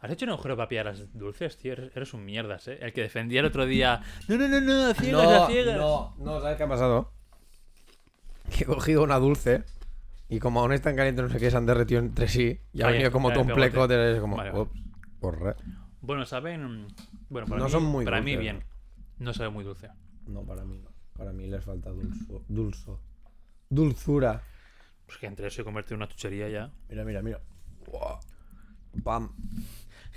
¿Has hecho un agujero para pillar las dulces, tío? Eres, eres un mierdas, ¿eh? El que defendía el otro día. No, no, no, no, a ciegas, a ciegas. no, no, ¿sabes qué ha pasado? Que he cogido una dulce y como aún están calientes, no sé qué, se han derretido entre sí y ha venido como todo un pleco de como, Vale, ups, porre. Bueno, saben. Bueno, para No mí, son muy Para mí, bien. No sabe muy dulce. No, para mí no. Para mí les falta dulzo, dulzo. Dulzura. Pues que entre eso y convertir en una chuchería ya. Mira, mira, mira. Pam.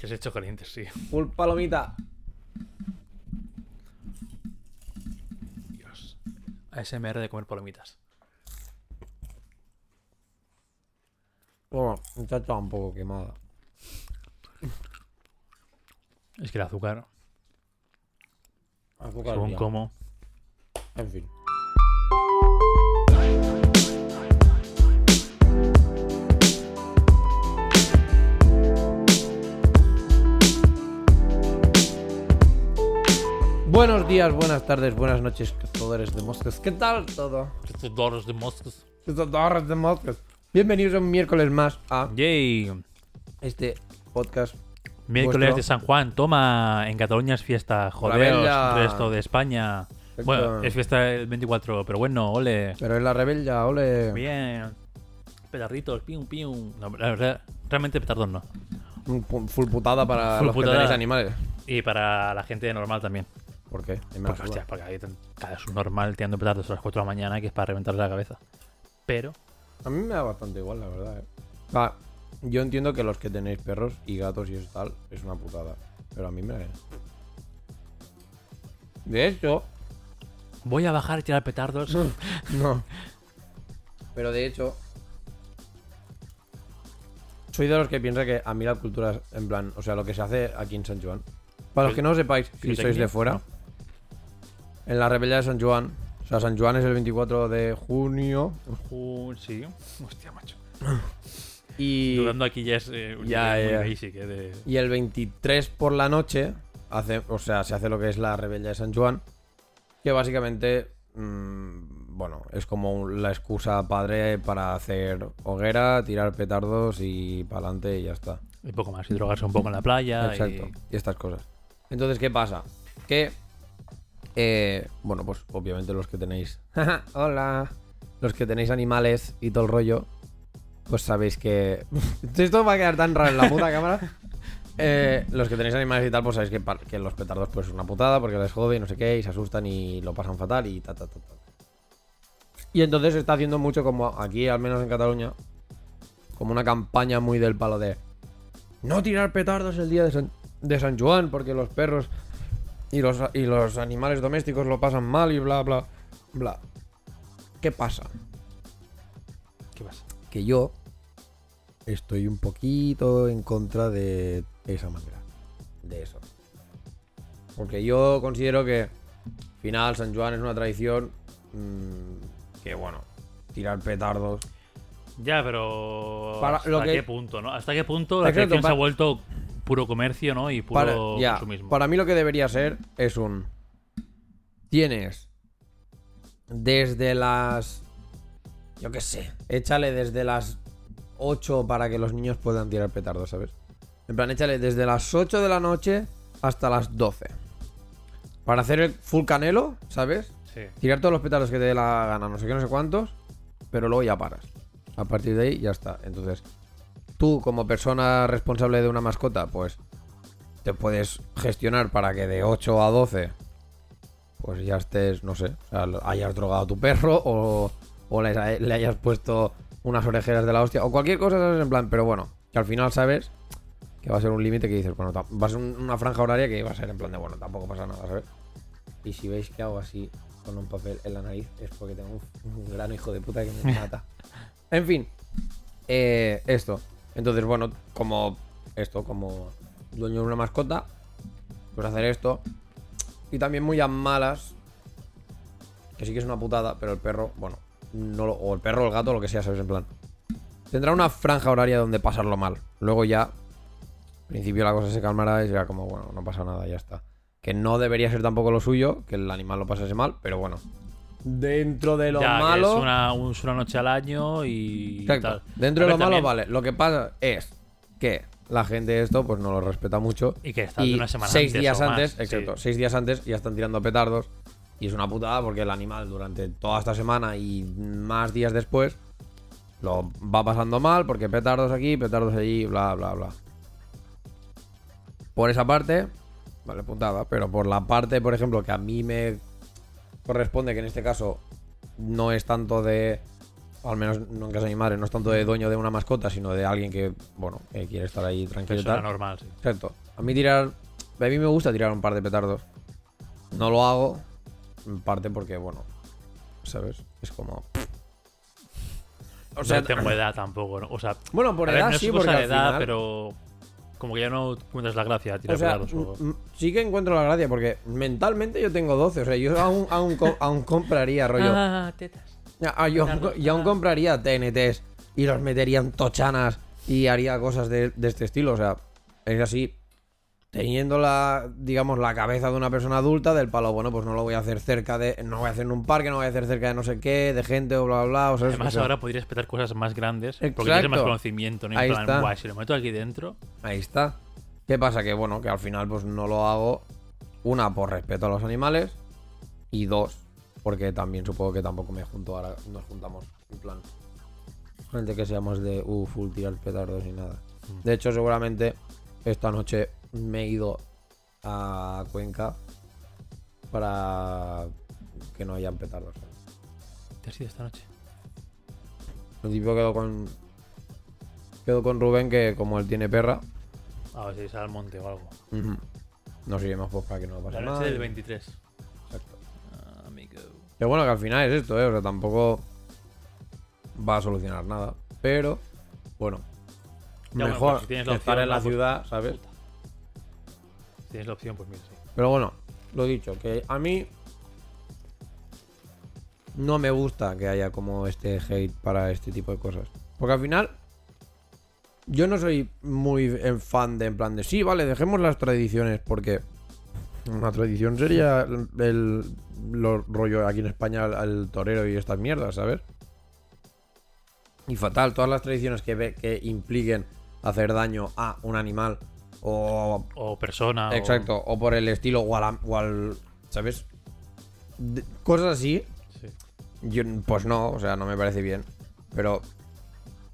Que se ha hecho caliente, sí. Full palomita. Dios. ASMR de comer palomitas. Bueno, está toda un poco quemada. Es que el azúcar, Azúcar según ya. como. En fin. Buenos días, buenas tardes, buenas noches, cazadores de moscas. ¿Qué tal todo? Doros de moscas. Cazadores de moscas. Bienvenidos un miércoles más a Yay. este podcast. Miércoles Vuestro- de San Juan. Toma, en Cataluña es fiesta. Joder, bella. resto de España. Bueno, es fiesta el 24, pero bueno, ole. Pero es la rebella, ole. Bien. Petarditos, pium, pium. No, la verdad, realmente petardos no. Full putada para Full los putada. que tenéis animales. Y para la gente normal también. ¿Por qué? Y me Porque, hostia, porque hay cada es un normal tirando petardos a las 4 de la mañana que es para reventarle la cabeza. Pero, A mí me da bastante igual, la verdad. eh. Va, yo entiendo que los que tenéis perros y gatos y eso tal es una putada. Pero a mí me. De hecho. voy a bajar y tirar petardos. No. Pero de hecho. Soy de los que piensa que a mí la cultura en plan. O sea, lo que se hace aquí en San Juan. Para los que no lo sepáis, si sois de fuera. En la rebella de San Juan. O sea, San Juan es el 24 de junio. Ju- sí. Hostia, macho. Y. Dudando aquí ya es eh, un Ya, nivel ya. muy basic, eh, de- Y el 23 por la noche, hace, o sea, se hace lo que es la rebella de San Juan, que básicamente, mm, bueno, es como la excusa padre para hacer hoguera, tirar petardos y para adelante y ya está. Y poco más. Y drogarse un poco en la playa. Exacto. Y estas cosas. Entonces, ¿qué pasa? Que, eh, bueno, pues obviamente los que tenéis... Hola. Los que tenéis animales y todo el rollo, pues sabéis que... Esto va a quedar tan raro en la puta cámara. Eh, los que tenéis animales y tal, pues sabéis que, los petardos pues es una putada porque les jode y no sé qué, y se asustan y lo pasan fatal y ta, ta, ta, ta. Y entonces se está haciendo mucho como aquí, al menos en Cataluña, como una campaña muy del palo de no tirar petardos el día de San, de San Juan porque los perros y los, y los animales domésticos lo pasan mal y bla, bla, bla. ¿Qué pasa? ¿Qué pasa? Que yo estoy un poquito en contra de esa manera. De eso. Porque yo considero que al final San Juan es una tradición mm, que, bueno, tirar petardos. Ya, pero. Para ¿Hasta lo que- qué punto, no? ¿Hasta qué punto la Exacto, tradición se ha vuelto puro comercio, ¿no? Y puro Para, ya, consumismo. para mí lo que debería ser es un... Tienes desde las... Yo qué sé, échale desde las 8 para que los niños puedan tirar petardos, ¿sabes? En plan, échale desde las 8 de la noche hasta las 12. Para hacer el full canelo, ¿sabes? Sí. Tirar todos los petardos que te dé la gana, no sé qué, no sé cuántos, pero luego ya paras. A partir de ahí ya está. Entonces, tú como persona responsable de una mascota, pues te puedes gestionar para que de 8 a 12, pues ya estés, no sé, o sea, lo- hayas drogado a tu perro o, o le, le hayas puesto unas orejeras de la hostia o cualquier cosa, ¿sabes? En plan, pero bueno, que al final sabes que va a ser un límite que dices, bueno, va a ser un- una franja horaria que va a ser en plan de, bueno, tampoco pasa nada, ¿sabes? Y si veis que hago así con un papel en la nariz es porque tengo un, un grano hijo de puta que me mata. En fin, eh, esto. Entonces, bueno, como esto, como dueño de una mascota, pues hacer esto. Y también muy a malas, que sí que es una putada, pero el perro, bueno, no lo- o el perro el gato, lo que sea, ¿sabes? En plan. Tendrá una franja horaria donde pasarlo mal. Luego ya, al principio la cosa se calmará y será como, bueno, no pasa nada, ya está. Que no debería ser tampoco lo suyo, que el animal lo pasase mal, pero bueno. Dentro de lo Ya, malo. Es una, es una noche al año y. Exacto. tal. Dentro A de lo ver, malo, también- vale. Lo que pasa es que la gente esto pues no lo respeta mucho. Y que estás Y una semana seis antes días o más, antes, sí. exacto, seis días antes ya están tirando petardos. Y es una putada porque el animal durante toda esta semana y más días después lo va pasando mal porque petardos aquí, petardos allí, bla, bla, bla. Por esa parte, vale, putada, pero por la parte, por ejemplo, que a mí me corresponde, que en este caso no es tanto de, al menos no en casa de mi madre, no es tanto de dueño de una mascota, sino de alguien que, bueno, que quiere estar ahí tranquilo y Persona tal. normal, sí. Exacto. A mí tirar. A mí me gusta tirar un par de petardos. No lo hago. En parte porque, bueno. ¿Sabes? Es como. O sea, no tengo edad tampoco, ¿no? O sea, Bueno, por ver, edad no es sí, porque de al edad, final- pero como que ya no encuentras la gracia a tirar O sea, petardos o- m- m- sí que encuentro la gracia porque mentalmente yo tengo 12. O sea, yo aún, aún, co- aún compraría rollo. Ah, tetas. Ya, ah, yo, aún co- yo aún compraría TNTs y los metería en tochanas y haría cosas de, de este estilo. O sea, es así. Teniendo la, digamos, la cabeza de una persona adulta, del palo, bueno, pues no lo voy a hacer cerca de. No voy a hacer en un parque, no voy a hacer cerca de no sé qué, de gente o bla, bla, bla. O sea, es- Además, o sea, ahora podrías petar cosas más grandes porque tienes más conocimiento, ¿no? En Ahí plan, está. guay, si lo meto aquí dentro. Ahí está. ¿Qué pasa? Que bueno, que al final pues no lo hago. Una, por respeto a los animales. Y dos, porque también supongo que tampoco me junto ahora. Nos juntamos en plan. Gente que seamos de uh, full tirar petardos ni nada. De hecho, seguramente esta noche me he ido a Cuenca para que no hayan petardos. ¿Te has ido esta noche? Al principio quedo con. Quedo con Rubén que como él tiene perra. A ver si sale al monte o algo. ujú, Nos iremos pues para que no pase La nada. noche del 23. Exacto. Ah, amigo. Que bueno, que al final es esto, ¿eh? O sea, tampoco va a solucionar nada. Pero, bueno. Ya, bueno, mejor pues si tienes la estar en la pues, ciudad, ¿sabes? Tienes la opción, pues mira, sí. Pero bueno, lo dicho, que a mí no me gusta que haya como este hate para este tipo de cosas. Porque al final, yo no soy muy fan de en plan de sí, vale, dejemos las tradiciones, porque una tradición sería el, el- lo rollo aquí en España el, torero y estas mierdas, ¿sabes? Y fatal, todas las tradiciones que, que impliquen hacer daño a un animal o O persona. o- Exacto, o por el estilo, o al, o al- ¿sabes? De- cosas así, Sí. yo, pues no, o sea, no me parece bien. Pero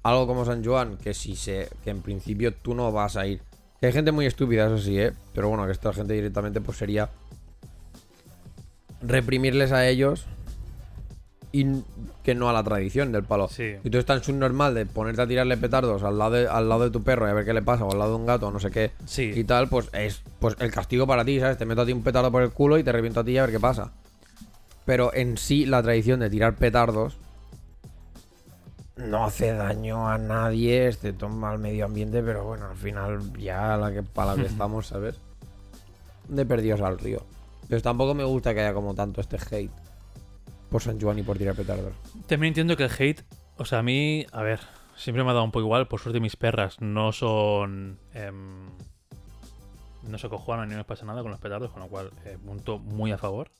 algo como San Juan, que si se, que en principio tú no vas a ir. Que hay gente muy estúpida, eso sí, ¿eh? Pero bueno, que esta gente directamente pues sería reprimirles a ellos y que no a la tradición del palo. Sí. Y tú estás en subnormal de ponerte a tirarle petardos al lado, de, al lado de tu perro y a ver qué le pasa, o al lado de un gato, o no sé qué, Sí. y tal, pues es pues el castigo para ti, ¿sabes? Te meto a ti un petardo por el culo y te reviento a ti y a ver qué pasa. Pero en sí, la tradición de tirar petardos no hace daño a nadie, excepto al medio ambiente, pero bueno, al final ya la que, para la que estamos, ¿sabes? De perdidos al río. Pero tampoco me gusta que haya como tanto este hate por San Juan y por tirar petardos. También entiendo que el hate, o sea, a mí, a ver, siempre me ha dado un poco igual. Por suerte mis perras no son... em, no se cojonan ni no les pasa nada con los petardos, con lo cual, eh, punto muy a favor,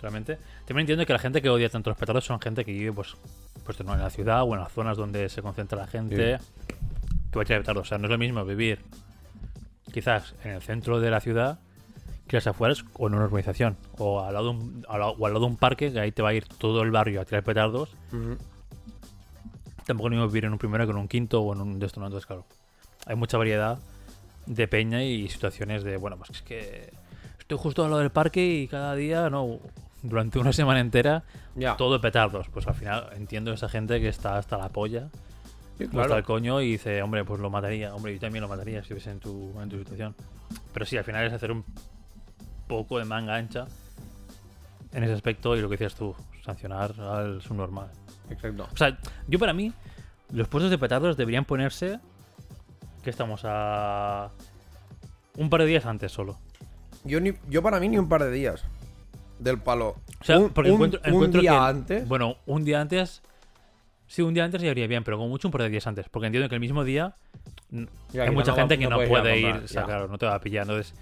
realmente. También entiendo que la gente que odia tanto los petardos son gente que vive, pues, pues no, en la ciudad o en las zonas donde se concentra la gente que va a tirar petardos. O sea, no es lo mismo vivir quizás en el centro de la ciudad que las afueras o en una urbanización. O al, lado de un, al lado- o al lado de un parque, que ahí te va a ir todo el barrio a tirar petardos. Tampoco es lo mismo vivir en un primero que en un quinto o en un de estos, ¿no? Entonces, claro, hay mucha variedad de peña y situaciones de, bueno, pues es que estoy justo al lado del parque y cada día, no, durante una semana entera, Ya. todo petardos. Pues al final entiendo esa gente que está hasta la polla, Sí, hasta el coño y dice, hombre, pues lo mataría. Hombre, yo también lo mataría si estuviese en tu, en tu situación. Pero sí, al final es hacer un poco de manga ancha en ese aspecto y lo que decías tú, sancionar al subnormal. Exacto. O sea, yo para mí, los puestos de petardos deberían ponerse. que estamos a. Un par de días antes solo. Yo, ni, yo para mí ni un par de días del palo. O sea, un, porque un- encuentro, un encuentro día que- antes. Bueno, un día antes. Sí, un día antes ya iría bien, pero como mucho un par de días antes. Porque entiendo que el mismo día. Ya, hay mucha no gente va- que no ir puede ir. comprar, o sea, claro, no te va a pillar. Entonces,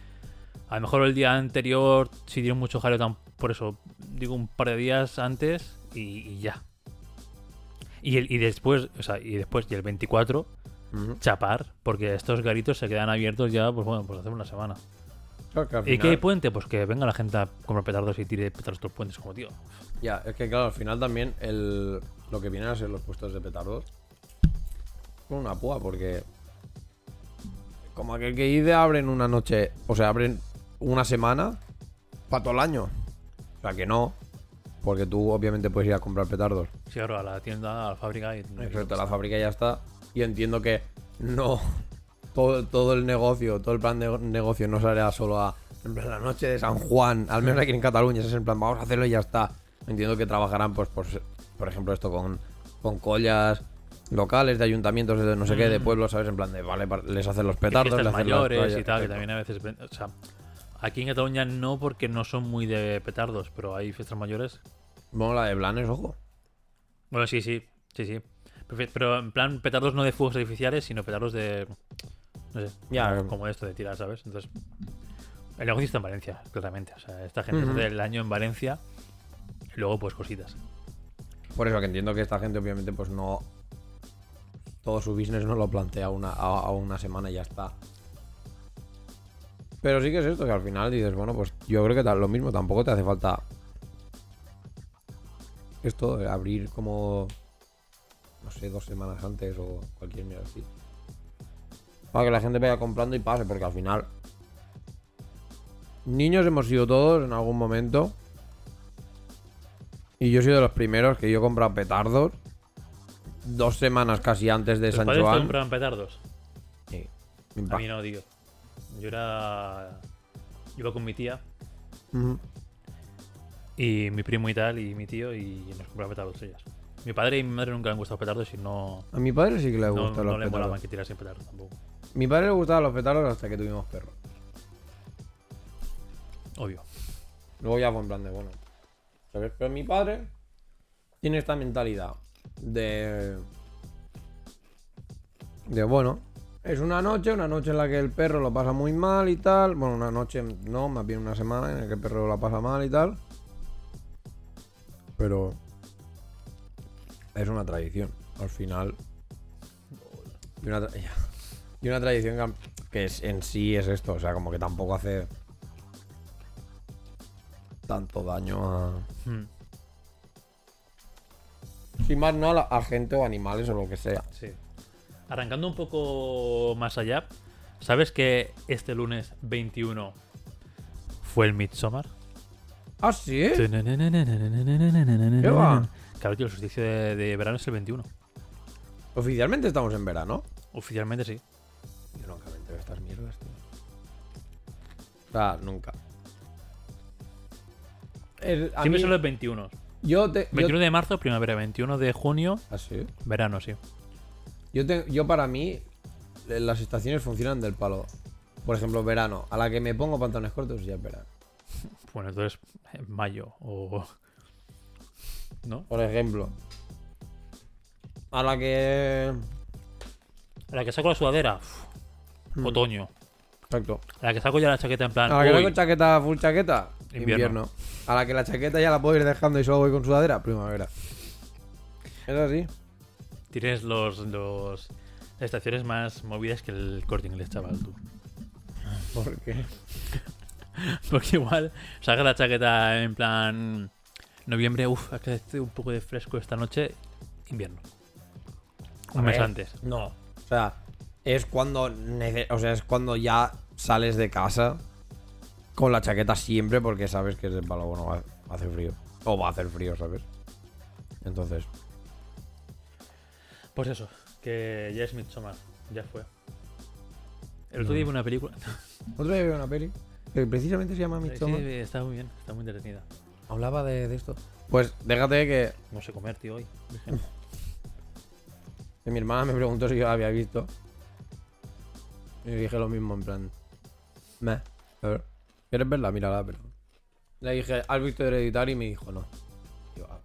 a lo mejor el día anterior, si dieron mucho jaleo, tan- por eso digo un par de días antes y, y ya. Y, el, y después, o sea, y después, y el 24, Ujú. chapar, porque estos garitos se quedan abiertos ya, pues bueno, pues hace una semana. Claro que al ¿Y qué hay puente? Pues que venga la gente a comprar petardos y tire petardos los puentes, como tío. Ya, es que claro, al final también el, lo que vienen a ser los puestos de petardos una púa, porque como aquel que dice, abren una noche, o sea, abren una semana para todo el año. O sea que no, porque tú obviamente puedes ir a comprar petardos. Sí, claro, a la tienda, a la fábrica y... Excepto la fábrica ya está. Y entiendo que no. Todo, todo el negocio, todo el plan de negocio no hará solo a en plan, la noche de San Juan, al menos aquí en Cataluña, es en plan, vamos a hacerlo y ya está. Entiendo que trabajarán, pues, por, por ejemplo, esto con, con collas locales, de ayuntamientos, de no sé qué, de Mm. pueblos, ¿sabes? En plan, de, vale, les hacen los Y petardos, les hacen las mayores y toallas, tal, que también a veces... O sea, aquí en Cataluña no porque no son muy de petardos, pero hay fiestas mayores. Bueno, la de Blanes, ojo. Bueno, sí, sí, sí, sí. Pero- en plan petardos no de fuegos artificiales, sino petardos de... No sé, Ya, como, como esto de tirar, ¿sabes? Entonces... El negocio está en Valencia, claramente. O sea, esta gente Ujú. hace el año en Valencia y luego pues cositas. Por eso que entiendo que esta gente, obviamente, pues no. Todo su business no lo plantea una, a, a una semana y ya está. Pero sí que es esto, que al final dices, bueno, pues yo creo que tal- lo mismo, tampoco te hace falta. Esto, de abrir como. No sé, dos semanas antes o cualquier mierda así. Para que la gente vaya comprando y pase, porque al final. Niños hemos sido todos en algún momento. Y yo he sido de los primeros que yo he comprado petardos dos semanas casi antes de ¿Tus San Juan. compraban petardos? Sí. A mí no, tío. Yo era... Iba con mi tía y mi primo y tal, y mi tío, y nos compraban petardos ellas. Mi padre y mi madre nunca han gustado petardos y no... A mi padre sí que le No, gustan no los le petardos. molaban que tirasen petardos tampoco. Mi padre le gustaban los petardos hasta que tuvimos perros. Obvio. Luego ya fue en plan de bueno. ¿Sabes? Pero mi padre tiene esta mentalidad de. De bueno. Es una noche, una noche en la que el perro lo pasa muy mal y tal. Bueno, una noche, no, más bien una semana en la que el perro la pasa mal y tal. Pero. Es una tradición. Al final. Y una, tra- y una tradición que, es, en sí es esto. O sea, como que tampoco hace tanto daño a. Hmm, Sin más no a, la- a gente o animales o lo que sea. sí. Arrancando un poco más allá, ¿sabes que este lunes 21 fue el Midsommar? ¿Ah, sí? ¿Qué va? Claro, tío, el solsticio de, de verano es el 21. Oficialmente estamos en verano. Oficialmente sí. Yo nunca me entero de estas mierdas, tío. O sea, nunca. El- Siempre mí- son los 21. yo te. yo- 21 de marzo, primavera. 21 de junio, ¿Ah, sí? verano, sí. Yo, te- yo para mí, eh, las estaciones funcionan del palo. Por ejemplo, verano. A la que me pongo pantalones cortos ya es verano. Bueno, entonces, en mayo o... ¿No? Por ejemplo. A la que. A la que saco la sudadera, uf, Hmm. otoño. Exacto. A la que saco ya la chaqueta en plan... A la que saco chaqueta, full chaqueta, Invierno. invierno. A la que la chaqueta ya la puedo ir dejando y solo voy con sudadera, primavera. Es así. Tienes los, los... las estaciones más movidas que el corte inglés, chaval, tú. Porque. Porque igual saca la chaqueta en plan... Noviembre, uff, ha quedado un poco de fresco esta noche. Invierno. Un A mes ver, antes. No. O sea, es cuando. O sea, es cuando ya sales de casa con la chaqueta siempre porque sabes que es de palo, bueno, va, hace frío. O va a hacer frío, ¿sabes? Entonces. Pues eso, que ya es Midsommar. Ya fue. El otro día vi una película... Otro día vi una peli que precisamente se llama Sí, Midsommar. está muy bien, está muy entretenida. Hablaba de, de esto. Pues déjate que, No sé comer, tío, hoy. que mi hermana me preguntó si yo la había visto. Y dije lo mismo, en plan. Meh. a ver, ¿Quieres verla? Mírala, pero. Le dije, ¿has visto Hereditary? Y me dijo, no. Yo, ah,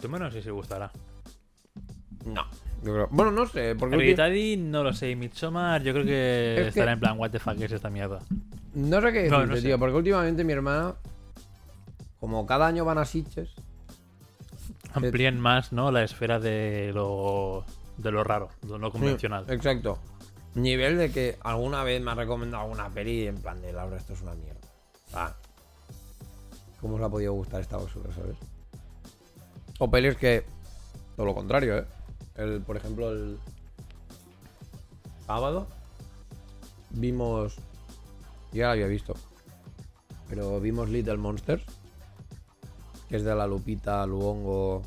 Tú menos no sé si gustará. No. Yo creo. Bueno, no sé, porque. Hereditary no lo sé. y Midsommar yo creo que Es que- estará en plan, what the fuck es esta mierda. No sé qué decirte, no sé. tío, porque últimamente mi hermana. Como cada año van a Sitges. Amplíen más, ¿no? La esfera de lo de lo raro, de lo no convencional. Sí, exacto. Nivel de que alguna vez me ha recomendado alguna peli en plan de Laura, esto es una mierda. Ah. ¿Cómo os ha podido gustar esta basura, sabes? O pelis que. Todo lo contrario, ¿eh? El, por ejemplo, el. Sábado. Vimos. Ya la había visto. Pero vimos Little Monsters. Que es de la Lupita Luongo.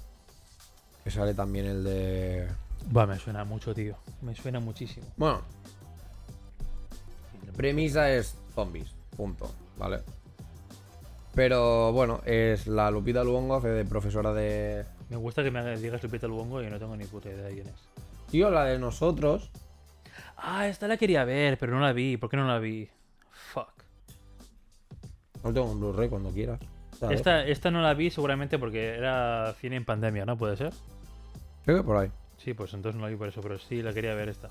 Que sale también el de. Va, me suena mucho, tío. Me suena muchísimo. Bueno. Premisa es zombies. Punto. ¿Vale? Pero bueno, es la Lupita Luongo, hace de profesora de. Me gusta que me digas Lupita Luongo y no tengo ni puta idea de quién es. Tío, la de nosotros. Ah, esta la quería ver, pero no la vi. ¿Por qué no la vi? Fuck. No tengo un Blu-ray cuando quieras. ¿sabes? Esta, esta no la vi seguramente porque era cine en pandemia, ¿no? ¿Puede ser? Creo que por ahí. Sí, pues entonces no la vi por eso, pero sí la quería ver esta.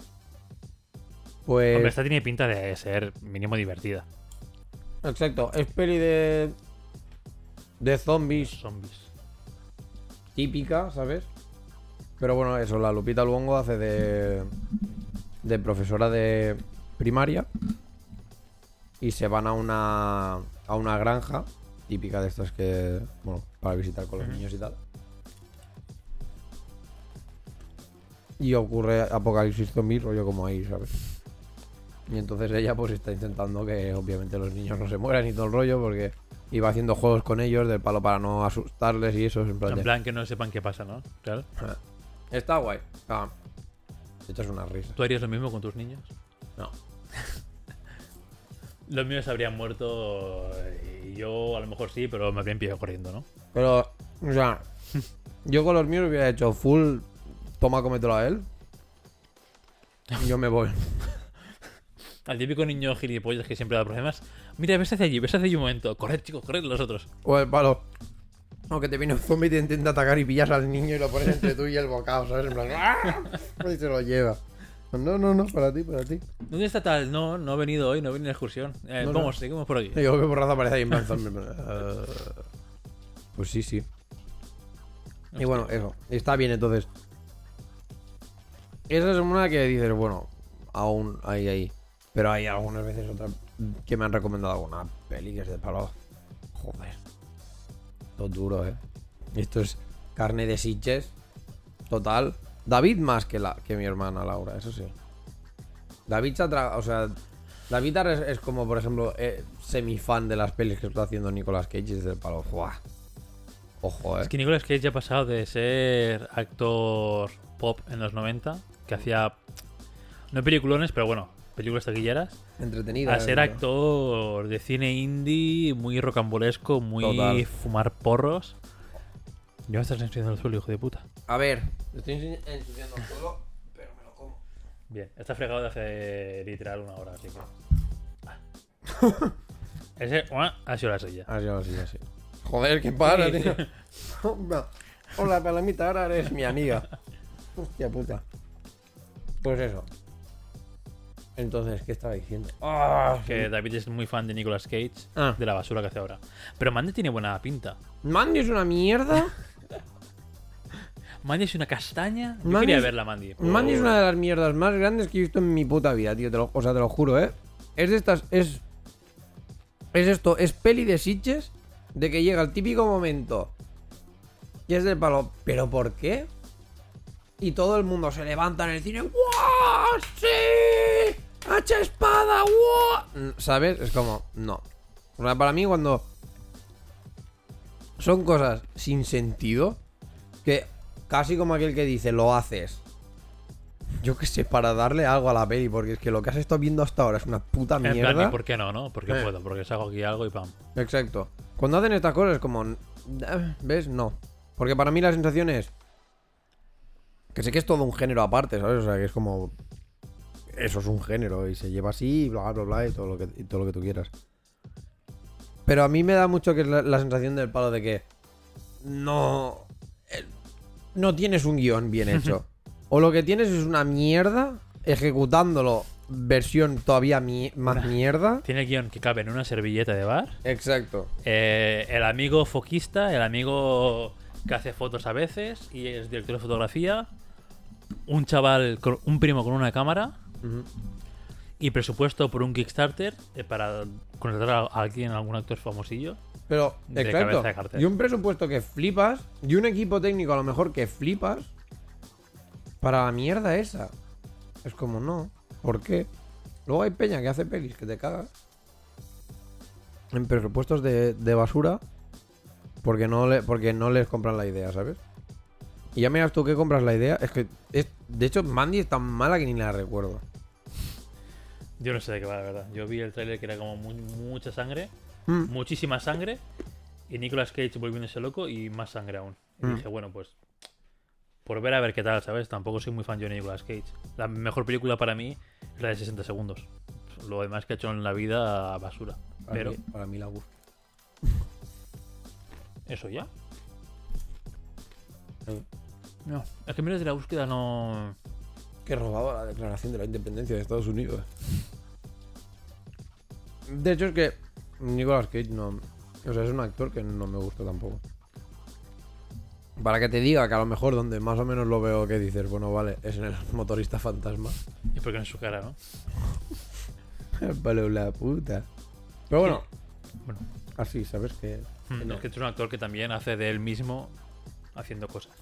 Pues. Hombre, esta tiene pinta de ser mínimo divertida. Exacto. Es peli de. De zombies Zombies. Típica, ¿sabes? Pero bueno, eso, la Lupita Luongo hace de. de profesora de primaria. Y se van a una. a una granja típica de estas que. bueno, para visitar con los niños y tal. Y ocurre apocalipsis zombie, rollo como ahí, ¿sabes? Y entonces ella pues está intentando que obviamente los niños no se mueran y todo el rollo porque iba haciendo juegos con ellos del palo para no asustarles y eso. En plan, En de- plan que no sepan qué pasa, ¿no? Claro. Está guay. Ah, te echas una risa. ¿Tú harías lo mismo con tus niños? No. Los míos habrían muerto y yo a lo mejor sí, pero me habrían pillado corriendo, ¿no? Pero, o sea, yo con los míos hubiera hecho full. Toma, cómetelo a él. Y yo me voy. Al típico niño gilipollas que siempre da problemas. Mira, ves hacia allí, ves hacia allí un momento. Corred, chicos, corred los otros. O el palo. O que te viene un zombie y te intenta atacar y pillas al niño y lo pones entre tú y el bocado, ¿sabes? En plan. ¡ah! Y se lo lleva. No, no, no, para ti, para ti. ¿Dónde está tal? No, no ha venido hoy, no ha venido en excursión. Eh, No, no. vamos, seguimos por aquí. Yo que borrazo aparece ahí en plan zombie. "Ah". Pues sí, sí. Y bueno, eso. Está bien, entonces. Esa es una que dices, bueno, aún hay ahí. Pero hay algunas veces otra que me han recomendado alguna peli que es de palo. Joder. Todo duro, eh. Esto es carne de Sitges. Total. David más que, la, que mi hermana Laura, eso sí. David se O sea, David es como, por ejemplo, eh, semifan de las pelis que está haciendo Nicolas Cage y es del palo. ¡Buah! Ojo, eh. Es que Nicolas Cage ya ha pasado de ser actor pop en los 90, que hacía. No peliculones, pero bueno, películas taquilleras. Entretenida. A ser actor de cine indie, muy rocambolesco, muy Total. fumar porros. Ya me estás enseñando el suelo, hijo de puta. A ver, estoy ensuciando el suelo, pero me lo como. Bien, está fregado de hace literal una hora, así que. Ese ha sido la silla. Así, así, así. Joder, que para, Sí, tío. Hola, Hola, Palomita, ahora eres mi amiga. Hostia puta. Pues eso. Entonces, ¿qué estaba diciendo? ¡Ah! Que David es muy fan de Nicolas Cage, Ah. de la basura que hace ahora. Pero Mandy tiene buena pinta. Mandy es una mierda. Mandy es una castaña. Yo Mandy quería es- verla, Mandy. Mandy es una de las mierdas más grandes que he visto en mi puta vida, tío. Te lo, o sea, te lo juro, ¿eh? Es de estas. Es. Es esto. Es peli de Sitches. De que llega el típico momento. Y es del palo. ¿Pero por qué? Y todo el mundo se levanta en el cine. ¡Wow! ¡Sí! ¡Hacha espada! ¡Wow! ¿Sabes? Es como. No. O sea, para mí, cuando. Son cosas sin sentido. Que casi como aquel que dice, lo haces. Yo qué sé, para darle algo a la peli, porque es que lo que has estado viendo hasta ahora es una puta En plan, ¿y mierda. por qué no, no? Porque Eh. puedo, porque saco aquí algo y pam. Exacto. Cuando hacen estas cosas es como. "Ah, ¿Ves? No. Porque para mí la sensación es. Que sé que es todo un género aparte, ¿sabes? O sea, que es como. Eso es un género y se lleva así, bla, bla, bla, y todo lo que, y todo lo que tú quieras. Pero a mí me da mucho que es la, la sensación del palo de que. No. eh, No tienes un guion bien hecho. o lo que tienes es una mierda ejecutándolo versión todavía mi- más mierda. Tiene guion que cabe en una servilleta de bar. Exacto. Eh, el amigo foquista, el amigo que hace fotos a veces y es director de fotografía. un chaval, con- un primo con una cámara Y presupuesto por un Kickstarter eh, para contratar a alguien, algún actor famosillo. Pero, De exacto. cabeza de. Y un presupuesto que flipas. Y un equipo técnico a lo mejor que flipas. Para la mierda esa. Es como, no. ¿Por qué? Luego hay peña que hace pelis que te cagas. En presupuestos de, de basura. Porque no, le, porque no les compran la idea, ¿sabes? Y ya miras tú que compras la idea. Es que, es, de hecho, Mandy es tan mala que ni la recuerdo. Yo no sé de qué va, la verdad. Yo vi el tráiler que era como mu- mucha sangre, Mm. muchísima sangre, y Nicolas Cage volviéndose loco y más sangre aún. Y Mm. dije, bueno, pues por ver a ver qué tal, ¿sabes? Tampoco soy muy fan yo de Nicolas Cage. La mejor película para mí es la de 60 segundos. Lo demás que ha hecho en la vida, basura. Para, Pero mí, para mí la gusta. eso ya. Sí. No, es que miras de la búsqueda no... que robaba la declaración de la independencia de Estados Unidos. De hecho, es que Nicolas Cage no. O sea, es un actor que no me gusta tampoco. Para que te diga que a lo mejor donde más o menos lo veo que dices, bueno, vale, es en el motorista fantasma. Y porque en su cara, ¿no? vale, la puta. Pero bueno, Bueno, así, ¿sabes? Que. mm, no. es que es un actor que también hace de él mismo haciendo cosas.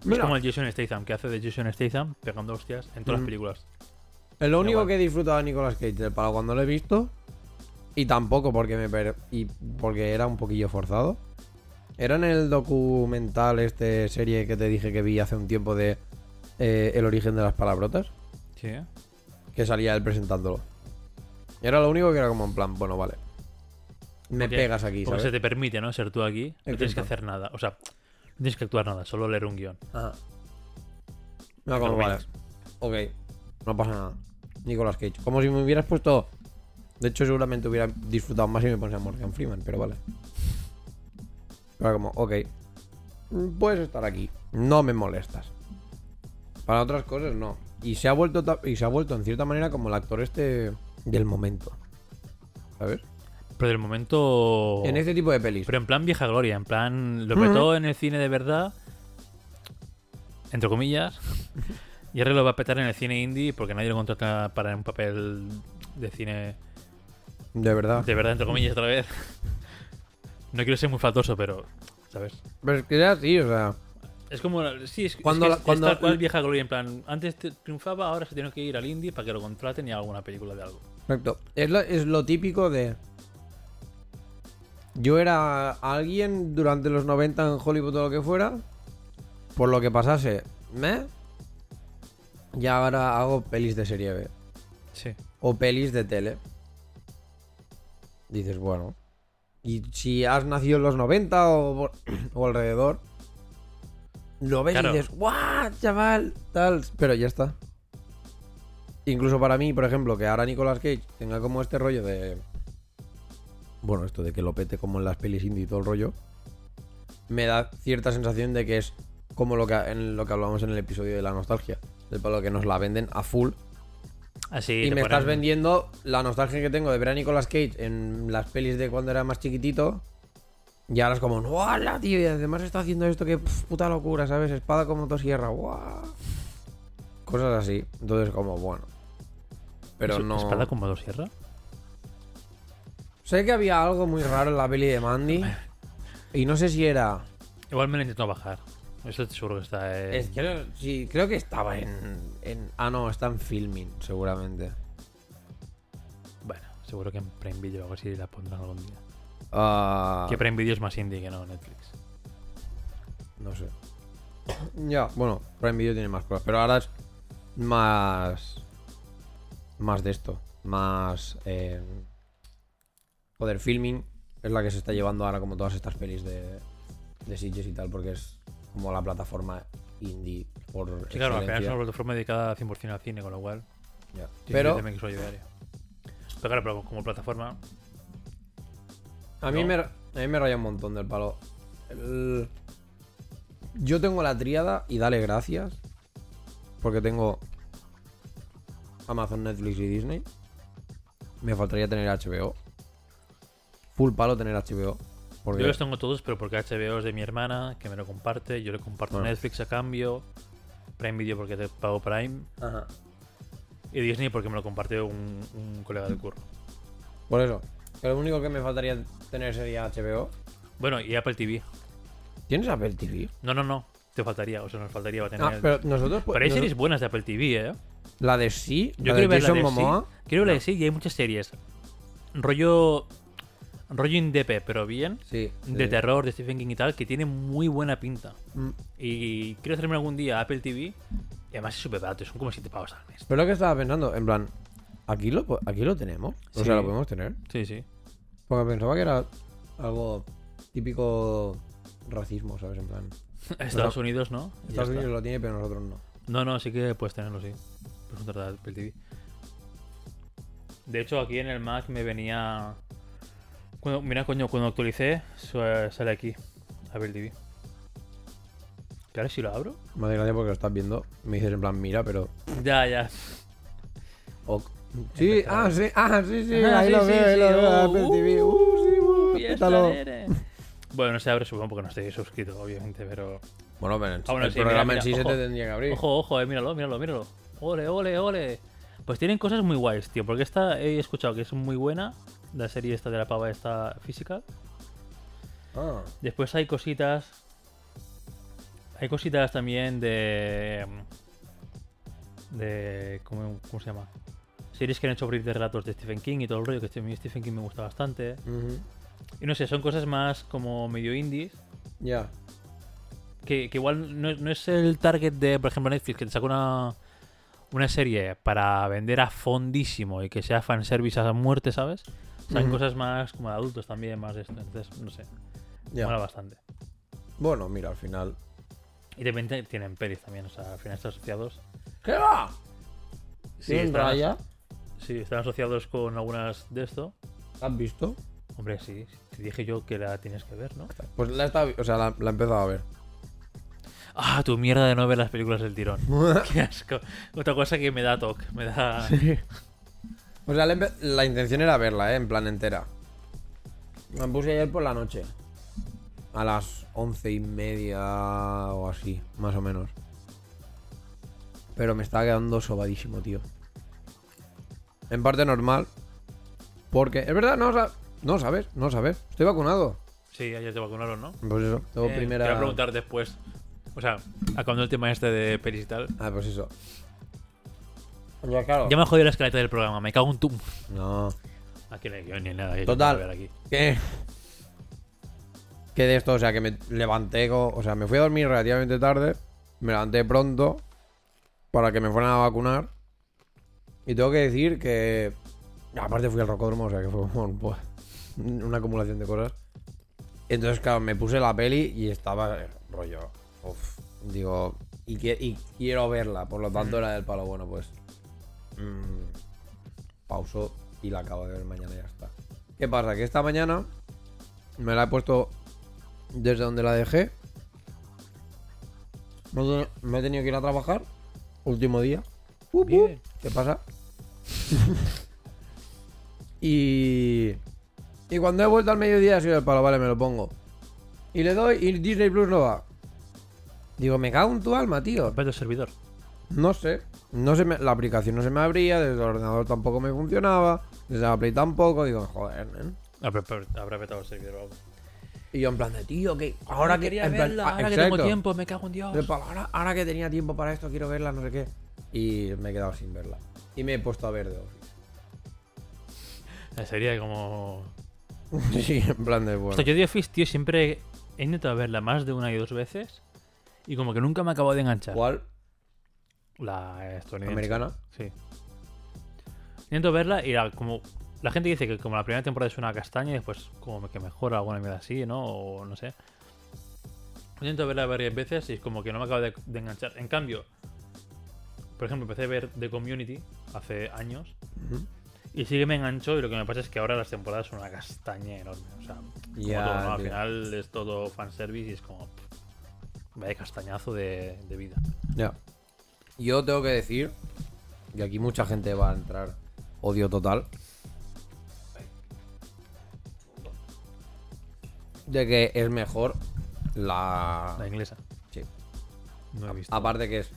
Es Mira, como el Jason Statham, que hace de Jason Statham pegando hostias en todas Mm. las películas. lo único que he disfrutado de Nicolas Cage palo cuando lo he visto, y tampoco porque me per- y porque era un poquillo forzado, era en el documental, este serie que te dije que vi hace un tiempo de eh, El origen de las palabrotas, Sí, que salía él presentándolo. Era lo único que era como en plan, bueno, vale. Me Porque- pegas aquí, Porque ¿sabes? se te permite, ¿no? Ser tú aquí. No tienes que hacer nada. O sea, no tienes que actuar nada, solo leer un guion. Ajá. No, como vale. Ok, no pasa nada. Nicolas Cage. Como si me hubieras puesto. De hecho, seguramente hubiera disfrutado más si me pones a Morgan Freeman, pero vale. Pero como, ok. mm, Puedes estar aquí. No me molestas. Para otras cosas, no. Y se ha vuelto y se ha vuelto en cierta manera como el actor este del momento. ¿Sabes? Pero del momento. En este tipo de pelis. Pero en plan vieja gloria, en plan. Lo petó en el cine de verdad. Entre comillas. Y ahora lo va a petar en el cine indie porque nadie lo contrata para un papel de cine De verdad. de verdad, entre comillas, otra vez. No quiero ser muy faltoso, pero. ¿Sabes? Pero es que era así, o sea. Es como. Sí, es, Cuando es, la- es cuando- tal cual vieja gloria. En plan, antes te- triunfaba, ahora se tiene que ir al indie para que lo contraten y haga alguna película de algo. Exacto. Es lo, es lo típico de. Yo era alguien durante los 90 en Hollywood o lo que fuera. Por lo que pasase. ¿Me? Y ahora hago pelis de serie B. Sí. O pelis de tele. Dices, bueno. Y si has nacido en los 90 o, o alrededor. Lo ves Claro. y dices, ¡guau, chaval! Tal. Pero ya está. Incluso para mí, por ejemplo, que ahora Nicolas Cage tenga como este rollo de. Bueno, esto de que lo pete como en las pelis indie y todo el rollo. Me da cierta sensación de que es como lo que, en lo que hablamos en el episodio de la nostalgia. Del palo que nos la venden a full. Así. y me ponen- estás vendiendo la nostalgia que tengo de ver a Nicolas Cage en las pelis de cuando era más chiquitito. Y ahora es como, ¡Hola, tío! Y además está haciendo esto que pf, puta locura, ¿sabes? Espada como motosierra, ¡guau! Cosas así. Entonces, como, bueno. Pero ¿Es- no. ¿Espada con motosierra? Sé que había algo muy raro en la peli de Mandy. Y no sé si era. Igual me lo intento bajar. Eso seguro que está en... Es, creo, sí, creo que estaba en, en- Ah, no, está en filming, seguramente. Bueno, seguro que en Prime Video o algo así la pondrán algún día. Ah, Que Prime Video es más indie que no Netflix. No sé. Ya, bueno, Prime Video tiene más cosas. Pero ahora es más. Más de esto. Más. Eh, joder, filming es la que se está llevando ahora como todas estas pelis de, de Sitges y tal, porque es como la plataforma indie por Sí, claro, al final es una plataforma dedicada 100% al cine, con lo cual. Ya. tiene Pero que. Pero claro, pero como plataforma. a mí, no. me, a mí me raya un montón del palo. El- Yo tengo la tríada y dale gracias. Porque tengo Amazon, Netflix y Disney. Me faltaría tener HBO. Full palo tener HBO. Porque Yo los tengo todos, pero porque HBO es de mi hermana, que me lo comparte. Yo le comparto Bueno. Netflix a cambio. Prime Video porque te pago Prime. Ajá. Y Disney porque me lo compartió un, un colega del curro. Por eso. Que lo único que me faltaría tener sería HBO. Bueno, y Apple TV. ¿Tienes Apple TV? No, no, no. Te faltaría, o sea, nos faltaría para tener. Ah, pero nosotros. Pero hay nosotros- series buenas de Apple TV, ¿eh? La de sí. Yo la quiero de ver la Jason de Momoa. sí. Quiero ver la de sí y hay muchas series. Rollo. Rollo indepe, pero bien. Sí. De terror, de Stephen King y tal, que tiene muy buena pinta. Mm. Y quiero hacerme algún día Apple TV. Y además es súper barato, son como 7 pavos al mes. Pero lo que estaba pensando, en plan, ¿aquí lo, aquí lo tenemos? O sea, lo podemos tener. Sí, sí. Porque pensaba que era algo típico racismo, ¿sabes? En plan, Estados Unidos, ¿no? Estados. Unidos lo tiene, pero nosotros no. No, no, sí que puedes tenerlo, sí. Puedes contratar Apple TV. De hecho, aquí en el Mac me venía. Cuando, mira, coño, cuando actualicé, sale aquí Apple TV. Que ahora si lo abro. Me hace gracia porque lo estás viendo. Me dices en plan, mira, pero. Ya, ya. Sí, ah, sí, ah, sí, sí, Ah, ahí sí, lo sí, veo, ahí sí, lo veo, oh, Apple TV. Uh, sí, uh, pétalo. Bueno, no se abre, supongo, porque no estoy suscrito, obviamente, pero. Bueno, pero en- Ah, bueno, el programa mira, en sí mira, se te tendría que abrir. Ojo, ojo, eh, míralo, míralo, míralo. Ole, ole, ole. Pues tienen cosas muy guays, tío. Porque esta he escuchado que es muy buena. La serie esta de la pava esta física. Ah, Después hay cositas. Hay cositas también de. De. ¿Cómo, cómo se llama? Series que han hecho abrir de relatos de Stephen King y todo el rollo, que a mí Stephen King me gusta bastante. Y no sé, son cosas más como medio indies. Ya. Que, que igual no, es- no es el target de, por ejemplo, Netflix, que te saca una, una serie para vender a fondísimo y que sea fanservice a muerte, ¿sabes? Son Ujú. cosas más como de adultos también, más de esto. Entonces, no sé. Ya. Mola bastante. Bueno, mira, al final. Y de repente tienen pelis también, o sea, al final están asociados. ¿Qué va? Sí, ¿Tienes están, raya? sí, están asociados con algunas de esto. ¿Has visto? Hombre, sí, te dije yo que la tienes que ver, ¿no? Pues la he estado- o sea, la, la he empezado a ver. Ah, tu mierda de no ver las películas del tirón. Qué asco. Otra cosa que me da toque, me da... O sea, la, la intención era verla, ¿eh? En plan entera. Me puse ayer por la noche. A las once y media o así, más o menos. Pero me estaba quedando sobadísimo, tío. En parte normal. Porque, es verdad, no, no sabes, no sabes. Estoy vacunado. Sí, ayer te vacunaron, ¿no? Pues eso, tengo Eh, primera. Te voy a preguntar después. O sea, acabando el tema este de pelis y tal. Ah, pues eso. Ya, claro. Ya me ha jodido la escaleta del programa, me cago en tu. No. Aquí no hay guion ni nada. Total. ver aquí. ¿Qué? Que de esto, o sea, que me levanté, o sea, me fui a dormir relativamente tarde, me levanté pronto para que me fueran a vacunar. Y tengo que decir que, aparte fui al rocódromo, o sea, que fue como, pues, una acumulación de cosas. Entonces, claro, me puse la peli y estaba eh, rollo, uf, digo, y quiero verla, por lo tanto Mm. era del palo, bueno, pues, mm, pauso y la acabo de ver mañana y ya está. ¿Qué pasa? Que esta mañana me la he puesto desde donde la dejé. Me he- tenido que ir a trabajar. Último día. Uh, uh. ¿Qué pasa? y. Y cuando he vuelto al mediodía ha sido el palo, vale, me lo pongo. Y le doy y Disney Plus no va. Digo, me cago en tu alma, tío. Vete servidor. No sé. No se me- la aplicación no se me abría, desde el ordenador tampoco me funcionaba, desde la Play tampoco. Digo, joder, nen. Habrá, habrá petado el servidor o algo. Y yo en plan de, tío, que ahora que... quería verla, ah, ahora que tengo tiempo, me cago en Dios. Palo, ahora, ahora que tenía tiempo para esto, quiero verla, no sé qué. Y me he quedado sin verla. Y me he puesto a ver de Sería como. Office. sí, en plan de, bueno. Hostia, yo de Office, tío, siempre he intentado verla más de una y dos veces. Y como que nunca me acabo de enganchar. ¿Cuál? La estadounidense. ¿Americana? Sí. Intento verla y la, como la gente dice que como la primera temporada es una castaña y después como que mejora alguna mierda así, ¿no? O no sé. Intento verla varias veces y es como que no me acaba de, de enganchar. En cambio, por ejemplo, empecé a ver The Community hace años y sí que me enganchó y lo que me pasa es que ahora las temporadas son una castaña enorme. O sea, como todo, ¿no? Al final es todo fanservice y es como... pff, Vaya castañazo de, de vida. Ya. Yo tengo que decir, y aquí mucha gente va a entrar odio total, de que es mejor la... La inglesa. Sí. No he visto. Aparte que es